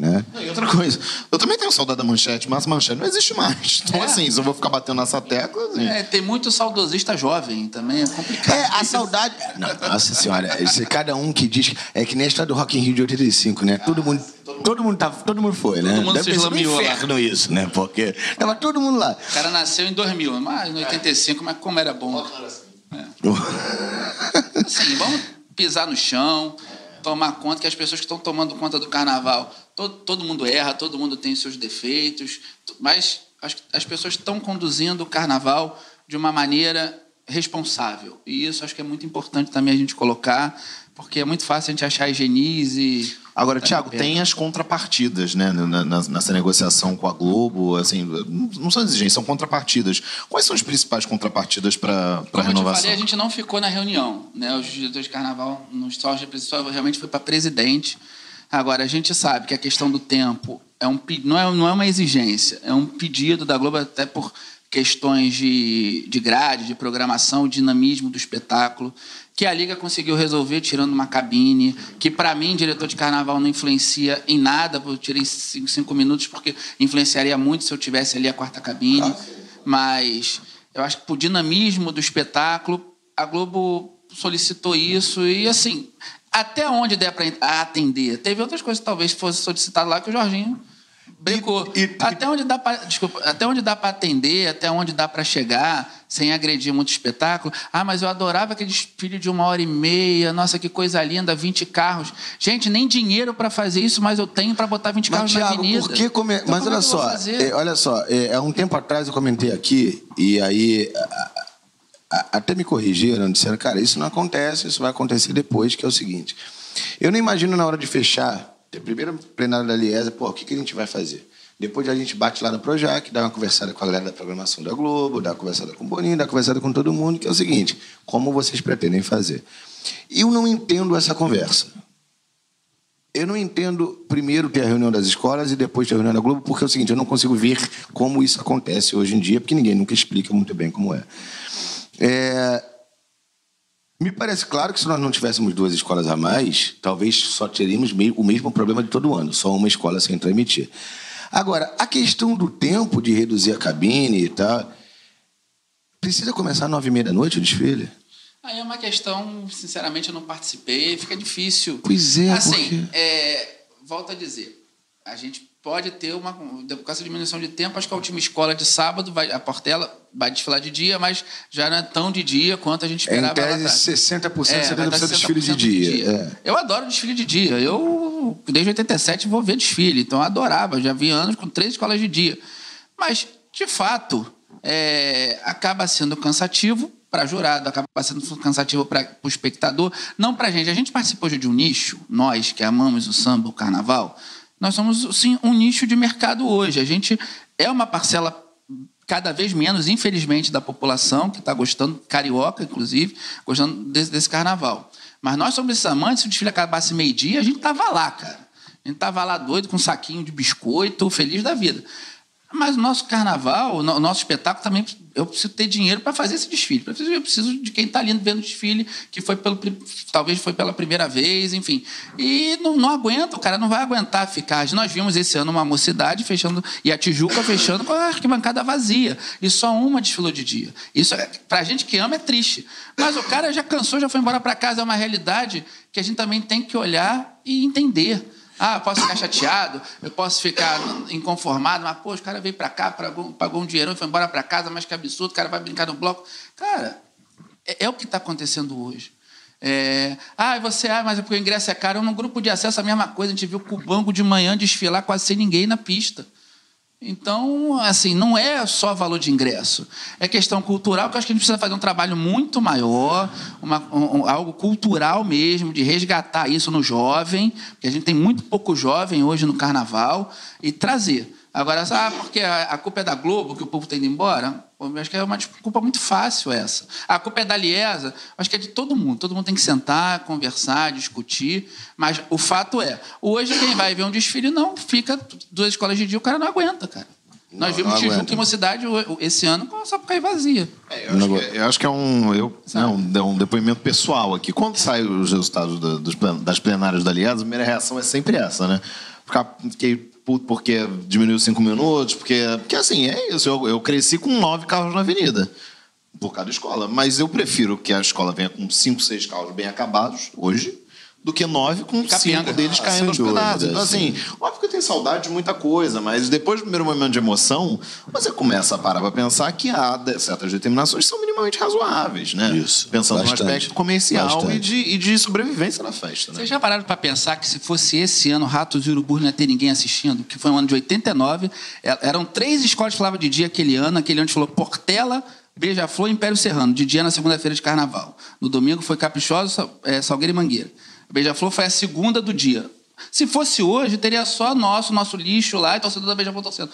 Speaker 1: Né?
Speaker 4: E outra coisa, eu também tenho saudade da manchete, mas a manchete não existe mais. Então,
Speaker 2: É.
Speaker 4: assim, se eu vou ficar batendo nessa tecla, assim,
Speaker 2: É, tem muito saudosista jovem também, é complicado.
Speaker 1: É, a saudade. Não, nossa senhora, esse, cada um que diz. É que nem a história do Rock in Rio de 85, né? Todo mundo. Todo mundo, tá, todo mundo foi, né?
Speaker 2: Todo mundo
Speaker 1: Deve
Speaker 2: se
Speaker 1: sido um
Speaker 2: eslamiou lá.
Speaker 1: inferno isso, né? Porque tava todo mundo lá.
Speaker 2: O cara nasceu em 2000, mas em 85, mas como era bom. Assim, vamos pisar no chão, tomar conta que as pessoas que estão tomando conta do carnaval, todo, todo mundo erra, todo mundo tem seus defeitos, mas as, as pessoas estão conduzindo o carnaval de uma maneira responsável. E isso acho que é muito importante também a gente colocar, porque é muito fácil a gente achar higienize.
Speaker 4: Agora,
Speaker 2: Tá
Speaker 4: Tiago,
Speaker 2: bem.
Speaker 4: tem as contrapartidas, né? nessa negociação com a Globo, assim, não são exigências, são contrapartidas. Quais são as principais contrapartidas para a
Speaker 2: Como eu
Speaker 4: renovação?
Speaker 2: falei, a gente não ficou na reunião, né? Os diretores de carnaval, só só realmente foi para presidente. Agora, a gente sabe que a questão do tempo é um, não, é, não é uma exigência, é um pedido da Globo, até por questões de, de grade, de programação, dinamismo do espetáculo, que a Liga conseguiu resolver tirando uma cabine, que para mim, diretor de carnaval, não influencia em nada, eu tirei cinco, cinco minutos, porque influenciaria muito se eu tivesse ali a quarta cabine. Mas eu acho que por dinamismo do espetáculo, a Globo solicitou isso e assim, até onde der para atender. Teve outras coisas que talvez fosse solicitado lá que o Jorginho brincou.
Speaker 1: E- e-
Speaker 2: até onde dá para, desculpa, até onde dá para atender, até onde dá para chegar sem agredir muito espetáculo. Ah, mas eu adorava aquele desfile de uma hora e meia. Nossa, que coisa linda, 20 carros. Gente, nem dinheiro para fazer isso, mas eu tenho para botar 20
Speaker 1: Mas,
Speaker 2: carros na
Speaker 1: Thiago,
Speaker 2: avenida.
Speaker 1: por que come...
Speaker 2: Então,
Speaker 1: Mas
Speaker 2: é
Speaker 1: olha só, é, olha só, é, há um tempo atrás eu comentei aqui, e aí a- até me corrigiram, disseram, cara, isso não acontece, isso vai acontecer depois, que é o seguinte. Eu não imagino na hora de fechar, primeiro plenário da Liesa, pô, o que, que a gente vai fazer? Depois a gente bate lá no Projac, dá uma conversada com a galera da programação da Globo, dá uma conversada com o Boninho, dá uma conversada com todo mundo, que é o seguinte, como vocês pretendem fazer? Eu não entendo essa conversa. Eu não entendo primeiro ter a reunião das escolas e depois ter a reunião da Globo, porque é o seguinte, eu não consigo ver como isso acontece hoje em dia, porque ninguém nunca explica muito bem como é. É, Me parece claro que se nós não tivéssemos duas escolas a mais, talvez só teríamos o mesmo problema de todo ano, só uma escola sem transmitir. Agora, a questão do tempo de reduzir a cabine e tal, precisa começar às nove e meia da noite o desfile?
Speaker 2: Aí é uma questão, sinceramente, eu não participei, fica difícil.
Speaker 1: Pois é,
Speaker 2: Assim,
Speaker 1: porque-
Speaker 2: é, volto a dizer, a gente pode ter uma. Com essa diminuição de tempo, acho que a última escola de sábado, vai, a Portela vai desfilar de dia, mas já não é tão de dia quanto a gente
Speaker 1: É, em
Speaker 2: esperava. lá
Speaker 1: tese,
Speaker 2: atrás.
Speaker 1: 60%,
Speaker 2: É, vai dar
Speaker 1: 70% desfile de
Speaker 2: 60%
Speaker 1: dia. É.
Speaker 2: Eu adoro desfile de dia. Eu, desde 87, vou ver desfile. Então, eu adorava. Já vi anos com três escolas de dia. Mas, de fato, é, acaba sendo cansativo para jurado, acaba sendo cansativo para o espectador, não para a gente. A gente participou de um nicho, nós que amamos o samba, o carnaval, nós somos, sim, um nicho de mercado hoje. A gente é uma parcela cada vez menos, infelizmente, da população que está gostando, carioca, inclusive, gostando desse, desse carnaval. Mas nós somos esses amantes, se o desfile acabasse meio-dia, a gente tava lá, cara. A gente tava lá doido com um saquinho de biscoito, feliz da vida. Mas o nosso carnaval, o no- o nosso espetáculo também, eu preciso ter dinheiro para fazer esse desfile. Eu preciso- de quem está ali vendo o desfile, que foi pelo, talvez foi pela primeira vez, enfim. E não, não aguenta, o cara não vai aguentar ficar. Nós vimos esse ano uma mocidade fechando, e a Tijuca fechando com a arquibancada vazia. E só uma desfilou de dia. Isso, é, pra gente que ama, é triste. Mas o cara já cansou, já foi embora para casa. É uma realidade que a gente também tem que olhar e entender. Ah, eu posso ficar chateado, eu posso ficar inconformado, mas, pô, o cara veio para cá, pagou, um dinheirão e foi embora para casa, mas que absurdo, o cara vai brincar no bloco. Cara, é, é o que está acontecendo hoje. É, ah, você, ah, mas é porque o ingresso é caro. No grupo de acesso, a mesma coisa. A gente viu o Cubango de manhã desfilar quase sem ninguém na pista. Então, assim, não é só valor de ingresso. É questão cultural, que eu acho que a gente precisa fazer um trabalho muito maior, uma- um- um- algo cultural mesmo, de resgatar isso no jovem, porque a gente tem muito pouco jovem hoje no carnaval, e trazer. Agora, ah, porque a, culpa é da Globo, que o povo tem ido embora? Pô, eu acho que é uma desculpa muito fácil essa. A culpa é da Liesa, acho que é de todo mundo. Todo mundo tem que sentar, conversar, discutir. Mas o fato é, hoje quem vai ver um desfile não fica duas escolas de dia, o cara não aguenta, cara. Nós
Speaker 1: Não,
Speaker 2: vimos
Speaker 1: não
Speaker 2: Tijuca e Mocidade o- esse ano com a Sapucaí vazia.
Speaker 4: É, eu, acho que, é- eu acho que é um, eu, não, é um depoimento pessoal aqui. Quando saem os resultados da- dos das plenárias da Aliança, a primeira reação é sempre essa, né? Ficar, fiquei puto porque diminuiu cinco minutos, porque, porque assim, é isso. Eu, eu cresci com nove carros na avenida, por cada escola. Mas eu prefiro que a escola venha com cinco, seis carros bem acabados, hoje, do que nove com
Speaker 2: Capenga.
Speaker 4: cinco deles
Speaker 1: Ah,
Speaker 4: caindo aos pedaços. Então, assim, óbvio que eu tenho saudade de muita coisa, mas depois do primeiro momento de emoção, você começa a parar pra pensar que há certas determinações que são minimamente razoáveis, né?
Speaker 1: Isso,
Speaker 4: Pensando
Speaker 1: bastante.
Speaker 4: no aspecto comercial e de, e de sobrevivência na festa, né?
Speaker 2: Vocês já pararam para pensar que se fosse esse ano Ratos e Urubus não ia ter ninguém assistindo? Que foi um ano de 89. é- Eram três escolas que falavam de dia aquele ano. Aquele ano a gente falou Portela, Beija-Flor e Império Serrano. De dia na segunda-feira de carnaval. No domingo foi Caprichoso, Sal- é, Salgueiro e Mangueira. A Beija-Flor foi a segunda do dia. Se fosse hoje, teria só nosso, nosso lixo lá e torcedor da Beija-Flor torcendo.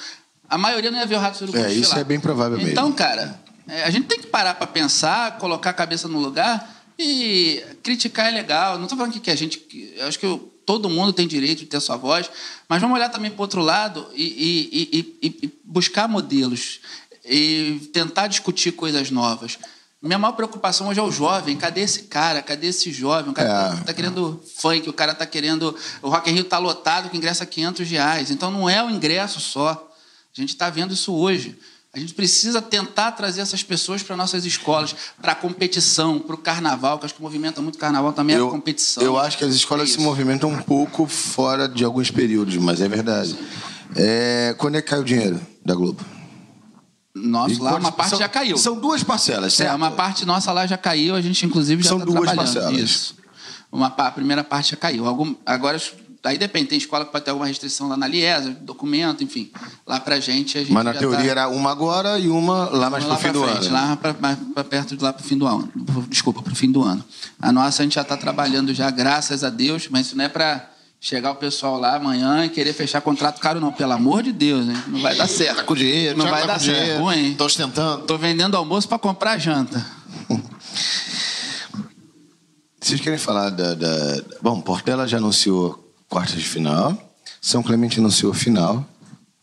Speaker 2: A maioria não ia ver o Urubus
Speaker 1: É, isso
Speaker 2: desfilar.
Speaker 1: é bem provável mesmo.
Speaker 2: Então, cara, é, a gente tem que parar para pensar, colocar a cabeça no lugar e criticar é legal. Não estou falando que, a gente. Eu acho que eu- todo mundo tem direito de ter sua voz, mas vamos olhar também para o outro lado e- e- e- e buscar modelos e tentar discutir coisas novas. Minha maior preocupação hoje é o jovem. Cadê esse cara? Cadê esse jovem? O cara
Speaker 1: É.
Speaker 2: tá, tá querendo funk, o cara tá querendo. O Rock in Rio tá lotado, que ingressa 500 reais. Então não é o ingresso só. A gente está vendo isso hoje. A gente precisa tentar trazer essas pessoas para nossas escolas, para a competição, para o carnaval, que acho que movimenta muito carnaval também é a
Speaker 1: Eu,
Speaker 2: competição.
Speaker 1: eu acho que as escolas
Speaker 2: É
Speaker 1: se movimentam um pouco fora de alguns períodos, mas é verdade. É, quando é que cai o dinheiro da Globo?
Speaker 2: Nossa,
Speaker 1: E
Speaker 2: lá uma parte
Speaker 1: são-
Speaker 2: já caiu.
Speaker 1: São duas parcelas,
Speaker 2: É,
Speaker 1: certo?
Speaker 2: uma parte nossa lá já caiu, a gente inclusive já
Speaker 1: São
Speaker 2: está
Speaker 1: duas
Speaker 2: trabalhando.
Speaker 1: parcelas.
Speaker 2: Isso. Uma, a primeira parte já caiu. Algum, agora, aí depende, tem escola que pode ter alguma restrição lá na Liesa, documento, enfim. Lá pra gente, a gente
Speaker 1: Mas na teoria
Speaker 2: tá-
Speaker 1: era uma agora e uma lá mais
Speaker 2: Vamos
Speaker 1: pro fim do
Speaker 2: frente,
Speaker 1: ano.
Speaker 2: Lá pra, pra perto de lá pro fim do ano. Desculpa, pro fim do ano. A nossa a gente já está trabalhando já, graças a Deus, mas isso não é para chegar o pessoal lá amanhã e querer fechar contrato caro, não. Pelo amor de Deus, hein? Não vai dar certo.
Speaker 4: Tá com dinheiro,
Speaker 2: Não vai
Speaker 4: tá
Speaker 2: dar certo.
Speaker 4: dinheiro,
Speaker 2: Ruim.
Speaker 4: Tô ostentando.
Speaker 2: Tô vendendo almoço para comprar janta.
Speaker 1: Vocês querem falar da, da- Bom, Portela já anunciou quartas de final. São Clemente anunciou final.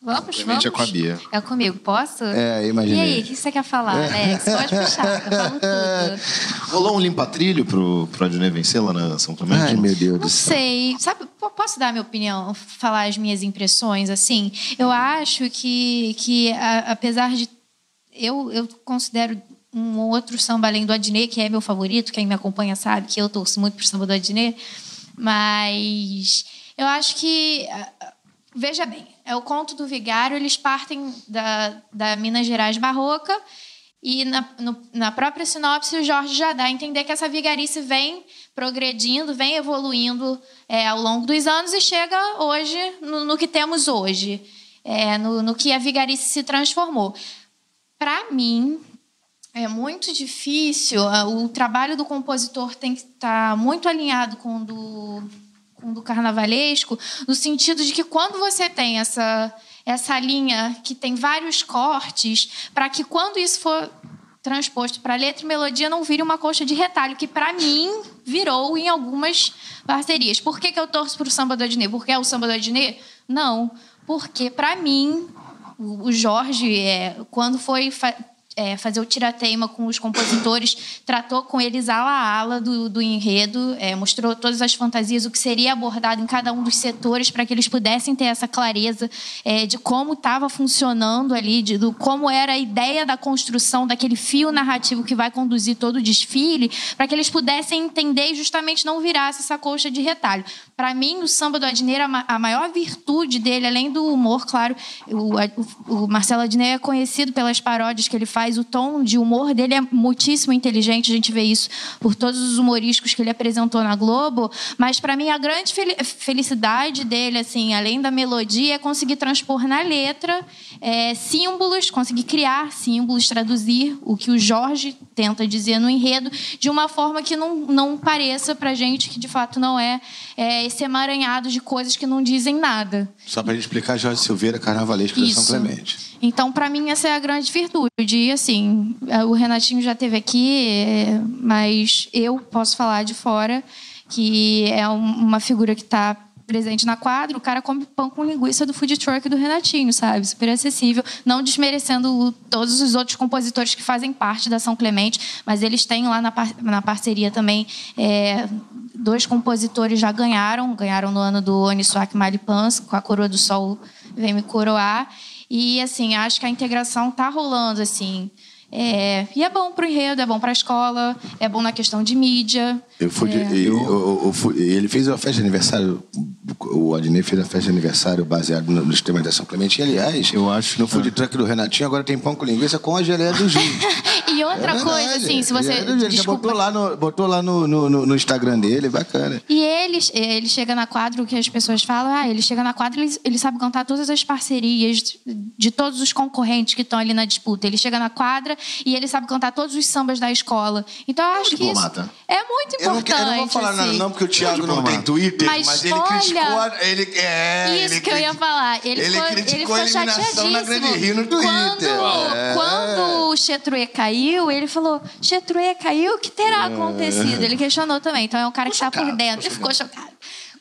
Speaker 3: Vamos,
Speaker 4: Clemente
Speaker 3: vamos.
Speaker 4: é com a Bia.
Speaker 3: É comigo, posso?
Speaker 1: É, imaginei.
Speaker 3: E aí, o que você quer falar, Alex? Pode puxar, eu falo tudo.
Speaker 4: Rolou um limpa-trilho pro, pro Adnet vencer lá na São Clemente?
Speaker 1: Ai, meu Deus do
Speaker 3: Não
Speaker 1: céu.
Speaker 3: sei. Sabe, po- posso dar a minha opinião, falar as minhas impressões, assim? Eu acho que, que a- apesar de... Eu, eu considero um outro samba além do Adnet, que é meu favorito, quem me acompanha sabe que eu torço muito pro samba do Adnet, mas eu acho que... Veja bem, é o conto do vigário. Eles partem da, da Minas Gerais barroca e na, no, na própria sinopse o Jorge já dá a entender que essa vigarice vem progredindo, vem evoluindo é, ao longo dos anos e chega hoje no, no que temos hoje, é, no, no que a vigarice se transformou. Para mim, é muito difícil. O trabalho do compositor tem que estar tá muito alinhado com o do, do carnavalesco, no sentido de que quando você tem essa, essa linha que tem vários cortes, para que quando isso for transposto para letra e melodia não vire uma coxa de retalho, que para mim virou em algumas parcerias. Por que, que eu torço para o samba do Adnet? Porque é o samba do Adnet? Não, porque para mim o Jorge, é, quando foi é, fazer o tirateima com os compositores, tratou com eles ala a ala do, do enredo, é, mostrou todas as fantasias, o que seria abordado em cada um dos setores, para que eles pudessem ter essa clareza é, de como estava funcionando ali, de do, como era a ideia da construção daquele fio narrativo que vai conduzir todo o desfile, para que eles pudessem entender e justamente não virasse essa coxa de retalho. Para mim, o samba do Adneiro, a maior virtude dele, além do humor, claro, o, o, Marcelo Adnet é conhecido pelas paródias que ele faz o tom de humor dele é muitíssimo inteligente, a gente vê isso por todos os humorísticos que ele apresentou na Globo, mas para mim a grande felicidade dele, assim, além da melodia, é conseguir transpor na letra é, símbolos, conseguir criar símbolos, traduzir o que o Jorge tenta dizer no enredo de uma forma que não, não pareça pra gente que de fato não é, é esse emaranhado de coisas que não dizem nada.
Speaker 1: Só para gente explicar, Jorge Silveira, carnavalesco de São Clemente.
Speaker 3: Então, para mim, essa é a grande virtude. E, assim, é, o Renatinho já teve aqui, é, mas eu posso falar de fora que é uma figura que está presente na quadra, o cara come pão com linguiça do food truck do Renatinho, sabe? Super acessível, não desmerecendo todos os outros compositores que fazem parte da São Clemente, mas eles têm lá na, par na parceria também é, dois compositores já ganharam, ganharam no ano do Oniswak Malipans, com a Coroa do Sol Vem Me Coroar, e, assim, acho que a integração está rolando, assim. É, e é bom para o enredo, é bom para a escola, é bom na questão de mídia.
Speaker 1: Eu fui, é. de, eu, eu, eu fui, ele fez uma festa de aniversário, o Adnei fez a festa de aniversário baseado no, no sistema de São Clemente. E, aliás, eu acho no food truck do Renatinho agora tem pão com linguiça com a geleia do Gil.
Speaker 3: e outra é coisa, assim, se você. É,
Speaker 1: ele desculpa... botou lá, no, botou lá no, no, no, Instagram dele, bacana.
Speaker 3: E ele, ele chega na quadra, o que as pessoas falam, ah, ele chega na quadra, ele, ele sabe cantar todas as parcerias de todos os concorrentes que estão ali na disputa. Ele chega na quadra e ele sabe cantar todos os sambas da escola. Então eu acho que isso é muito importante. Eu não, eu
Speaker 1: não vou falar
Speaker 3: assim.
Speaker 1: nada não, porque o Thiago não tem Twitter, mas,
Speaker 3: mas
Speaker 1: ele
Speaker 3: olha,
Speaker 1: criticou... Ele, é,
Speaker 3: isso
Speaker 1: ele
Speaker 3: que eu ia falar. Ele,
Speaker 1: ele
Speaker 3: ficou,
Speaker 1: criticou
Speaker 3: ele
Speaker 1: a eliminação na Grande Rio no Twitter.
Speaker 3: Quando,
Speaker 1: é.
Speaker 3: quando o Chetruê caiu, ele falou, Chetruê caiu, o que terá é. acontecido? Ele questionou também. Então é um cara que está por dentro. Ele ficou chocado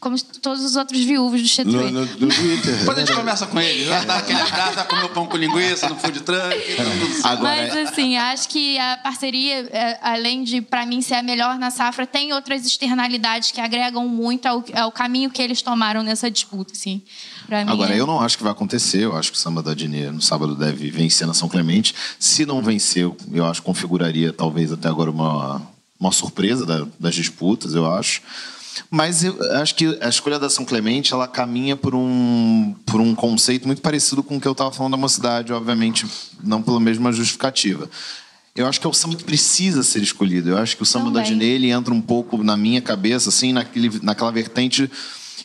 Speaker 3: como todos os outros viúvos do Chetruê.
Speaker 1: No, no, no Twitter.
Speaker 2: Depois a gente conversa com ele. Já dá aquele abraço, já comeu pão com linguiça no food truck.
Speaker 3: Agora, Mas, assim, acho que a parceria, é, além de, para mim, ser a melhor na safra, tem outras externalidades que agregam muito ao, ao caminho que eles tomaram nessa disputa, assim.
Speaker 4: Agora,
Speaker 3: é...
Speaker 4: eu não acho que vai acontecer. Eu acho que o Samba da Dine no sábado deve vencer na São Clemente. Se não venceu, eu acho que configuraria talvez até agora uma, uma surpresa da, das disputas, eu acho. Mas eu acho que a escolha da São Clemente ela caminha por um, por um conceito muito parecido com o que eu estava falando da mocidade, obviamente, não pela mesma justificativa. Eu acho que é o samba que precisa ser escolhido. Eu acho que o samba Também. da Dinei entra um pouco na minha cabeça, assim, naquele, naquela vertente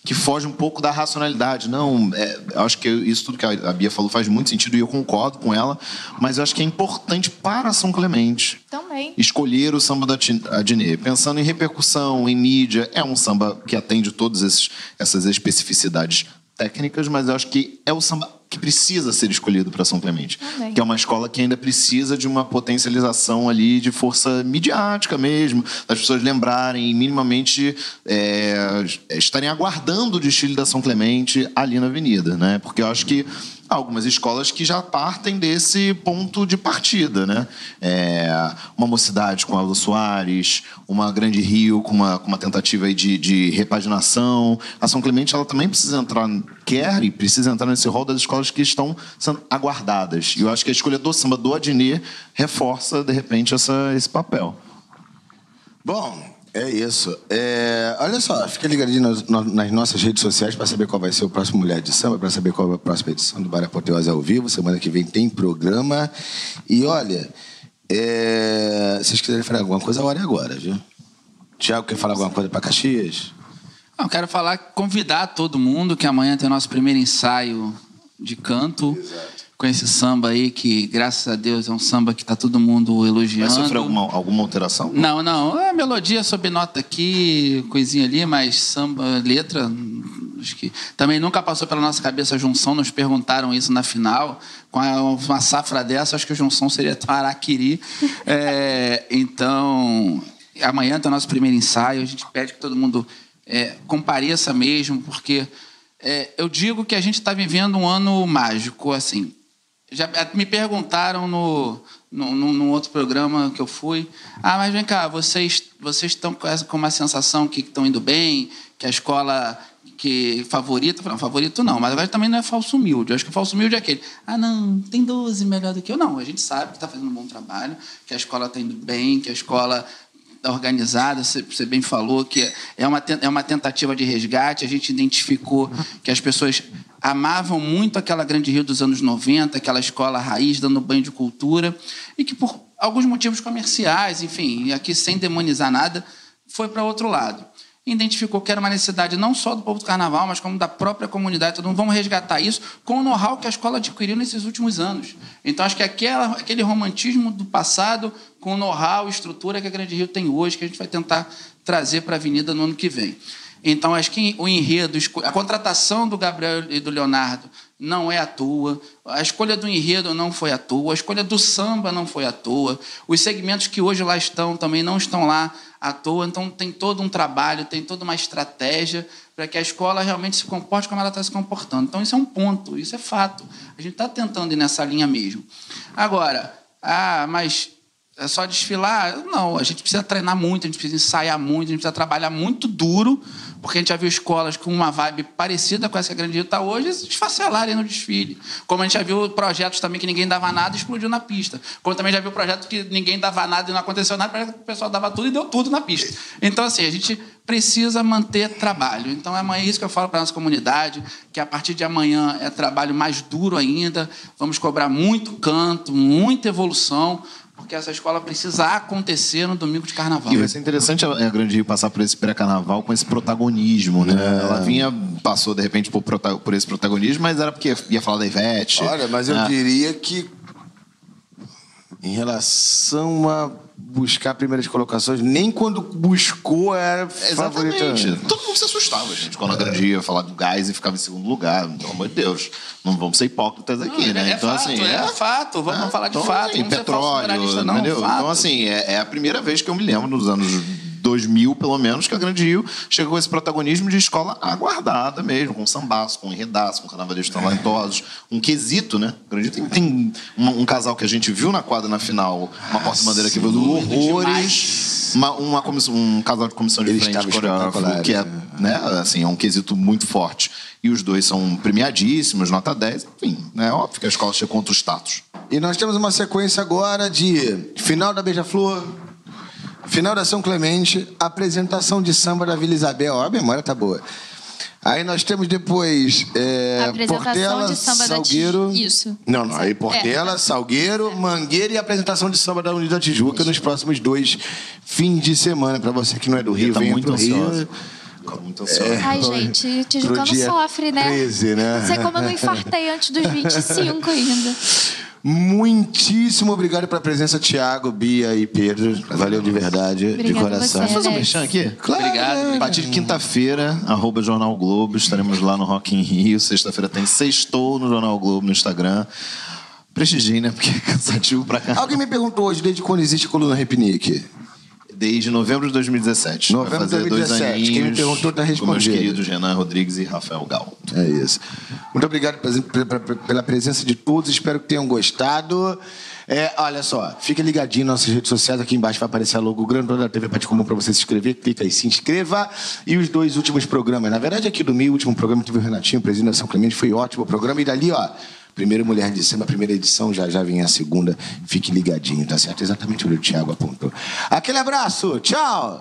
Speaker 4: que foge um pouco da racionalidade. Não, é, eu acho que isso tudo que a Bia falou faz muito sentido e eu concordo com ela, mas eu acho que é importante para São Clemente
Speaker 3: Também.
Speaker 4: escolher o samba da Adnê. Pensando em repercussão, em mídia, é um samba que atende todas essas especificidades técnicas, mas eu acho que é o samba que precisa ser escolhido para São Clemente. Também. Que é uma escola que ainda precisa de uma potencialização ali de força midiática mesmo, das pessoas lembrarem minimamente é, estarem aguardando o desfile da São Clemente ali na avenida, né? Porque eu acho que algumas escolas que já partem desse ponto de partida, né? É, uma mocidade com Aldo Soares, uma Grande Rio com uma, com uma tentativa de, de repaginação. A São Clemente ela também precisa entrar, quer e precisa entrar nesse rol das escolas que estão sendo aguardadas. E eu acho que a escolha do samba do Adnet reforça, de repente, essa, esse papel.
Speaker 1: Bom, É isso. É, olha só, fica ligadinho nas, nas nossas redes sociais para saber qual vai ser o próximo Mulher de Samba, para saber qual é a próxima edição do Bar Apoteose ao vivo. Semana que vem tem programa. E olha, é, se vocês quiserem falar alguma coisa, a hora é agora, viu? Tiago, quer falar alguma coisa para Caxias?
Speaker 2: Eu quero falar, convidar todo mundo que amanhã tem o nosso primeiro ensaio de canto. Exato com esse samba aí, que graças a Deus é um samba que está todo mundo elogiando.
Speaker 4: Vai sofrer alguma, alguma alteração?
Speaker 2: Não, não. É melodia sob nota aqui, coisinha ali, mas samba, letra. Acho que também nunca passou pela nossa cabeça a junção, nos perguntaram isso na final. Com uma safra dessa, acho que a junção seria Taraquiri. é, então, amanhã tem o nosso primeiro ensaio. A gente pede que todo mundo é, compareça mesmo, porque é, eu digo que a gente está vivendo um ano mágico, assim. Já me perguntaram no, no, no, outro programa que eu fui. Ah, mas vem cá, vocês vocês estão com, uma sensação que estão indo bem, que a escola que favorito, não, favorito não, mas agora também não é falso humilde. Eu acho que o falso humilde é aquele, ah, não, tem 12 melhor do que eu. Não, a gente sabe que está fazendo um bom trabalho, que a escola está indo bem, que a escola está organizada, você bem falou que é uma, é uma tentativa de resgate. A gente identificou que as pessoas amavam muito aquela Grande Rio dos anos 90, aquela escola raiz dando banho de cultura, e que por alguns motivos comerciais, enfim, aqui sem demonizar nada, foi para outro lado identificou que era uma necessidade não só do povo do carnaval, mas como da própria comunidade. Mundo, vamos resgatar isso com o know-how que a escola adquiriu nesses últimos anos. Então, acho que aquela, aquele romantismo do passado com o know-how estrutura que a Grande Rio tem hoje, que a gente vai tentar trazer para a Avenida no ano que vem. Então, acho que o enredo, a contratação do Gabriel e do Leonardo não é à toa, a escolha do enredo não foi à toa, a escolha do samba não foi à toa, os segmentos que hoje lá estão também não estão lá à toa, então tem todo um trabalho, tem toda uma estratégia para que a escola realmente se comporte como ela está se comportando. Então, isso é um ponto, isso é fato. A gente está tentando ir nessa linha mesmo. Agora, ah, mas é só desfilar? Não, a gente precisa treinar muito, a gente precisa ensaiar muito, a gente precisa trabalhar muito duro porque a gente já viu escolas com uma vibe parecida com essa que a Grande Rio está hoje desfacelarem no desfile. Como a gente já viu projetos também que ninguém dava nada e explodiu na pista. Como também já viu projetos que ninguém dava nada e não aconteceu nada, parece que o pessoal dava tudo e deu tudo na pista. Então, assim, a gente precisa manter trabalho. Então, é isso que eu falo para a nossa comunidade, que a partir de amanhã é trabalho mais duro ainda, vamos cobrar muito canto, muita evolução, porque essa escola precisa acontecer no domingo de carnaval.
Speaker 4: E vai ser interessante a Grande Rio passar por esse pré-carnaval com esse protagonismo, né? É. Ela vinha, passou de repente por, por esse protagonismo, mas era porque ia falar da Ivete.
Speaker 1: Olha, mas eu né? diria que em relação a buscar primeiras colocações, nem quando buscou era favorita. Exatamente.
Speaker 4: Todo mundo se assustava, gente, quando a grande ia falar do gás e ficava em segundo lugar. Pelo amor de Deus. Não vamos ser hipócritas aqui,
Speaker 2: não,
Speaker 4: né?
Speaker 2: É então, fato, assim. É, é fato, vamos é, falar de então, fato.
Speaker 4: Assim, petróleo, não, entendeu? Fato. Então, assim, é, é a primeira vez que eu me lembro nos anos 2000, pelo menos, que a Grande Rio chegou com esse protagonismo de escola aguardada mesmo, com sambaço, com enredaço, com carnavalistas talentosos, um quesito, né? A Grande Rio tem, tem um, um, casal que a gente viu na quadra na final, uma porta-bandeira que veio do horrores, uma, uma comissão, um casal de comissão de Eles frente coreógrafo, que é, né, assim, é um quesito muito forte. E os dois são premiadíssimos, nota 10, enfim, né? Óbvio que a escola chega contra o status.
Speaker 1: E nós temos uma sequência agora de final da Beija-Flor, Final da São Clemente, apresentação de samba da Vila Isabel. Ó, a memória tá boa. Aí nós temos depois é, Portela, de samba Salgueiro.
Speaker 3: Da Isso.
Speaker 1: Não, não. Aí Portela, é. Salgueiro, Mangueira e apresentação de samba da Unidade Tijuca nos próximos dois fins de semana. Para você que não é do Rio, tá vem muito pro Rio.
Speaker 3: Muito é, Ai, gente, Tijucano sofre, né? 13, né? Não sei como eu não infartei antes dos 25 ainda.
Speaker 1: Muitíssimo obrigado pela presença, Tiago, Bia e Pedro. Valeu de verdade, Obrigada de coração.
Speaker 4: Vamos fazer um mexão aqui? Claro. Obrigado. A partir de quinta-feira, arroba Jornal Globo, estaremos lá no Rock in Rio. Sexta-feira tem Sextou no Jornal Globo no Instagram. Prestigiem, né? Porque é cansativo pra cá.
Speaker 1: Alguém me perguntou hoje, desde quando existe a coluna Repinique?
Speaker 4: Desde novembro de 2017.
Speaker 1: Novembro de 2017. Quem me perguntou está respondendo. Com meus
Speaker 4: queridos Renan Rodrigues e Rafael Gal.
Speaker 1: É isso. Muito obrigado pela presença de todos. Espero que tenham gostado. É, olha só, fica ligadinho nas nossas redes sociais. Aqui embaixo vai aparecer a logo grande da TV Pati Comum para você se inscrever. Clica aí, se inscreva. E os dois últimos programas. Na verdade, aqui do meio, o último programa teve o Renatinho, presidente da São Clemente. Foi ótimo o programa. E dali, ó. Primeira Mulher de Samba, primeira edição, já já vem a segunda. Fique ligadinho, tá certo? Exatamente o que o Thiago apontou. Aquele abraço, tchau!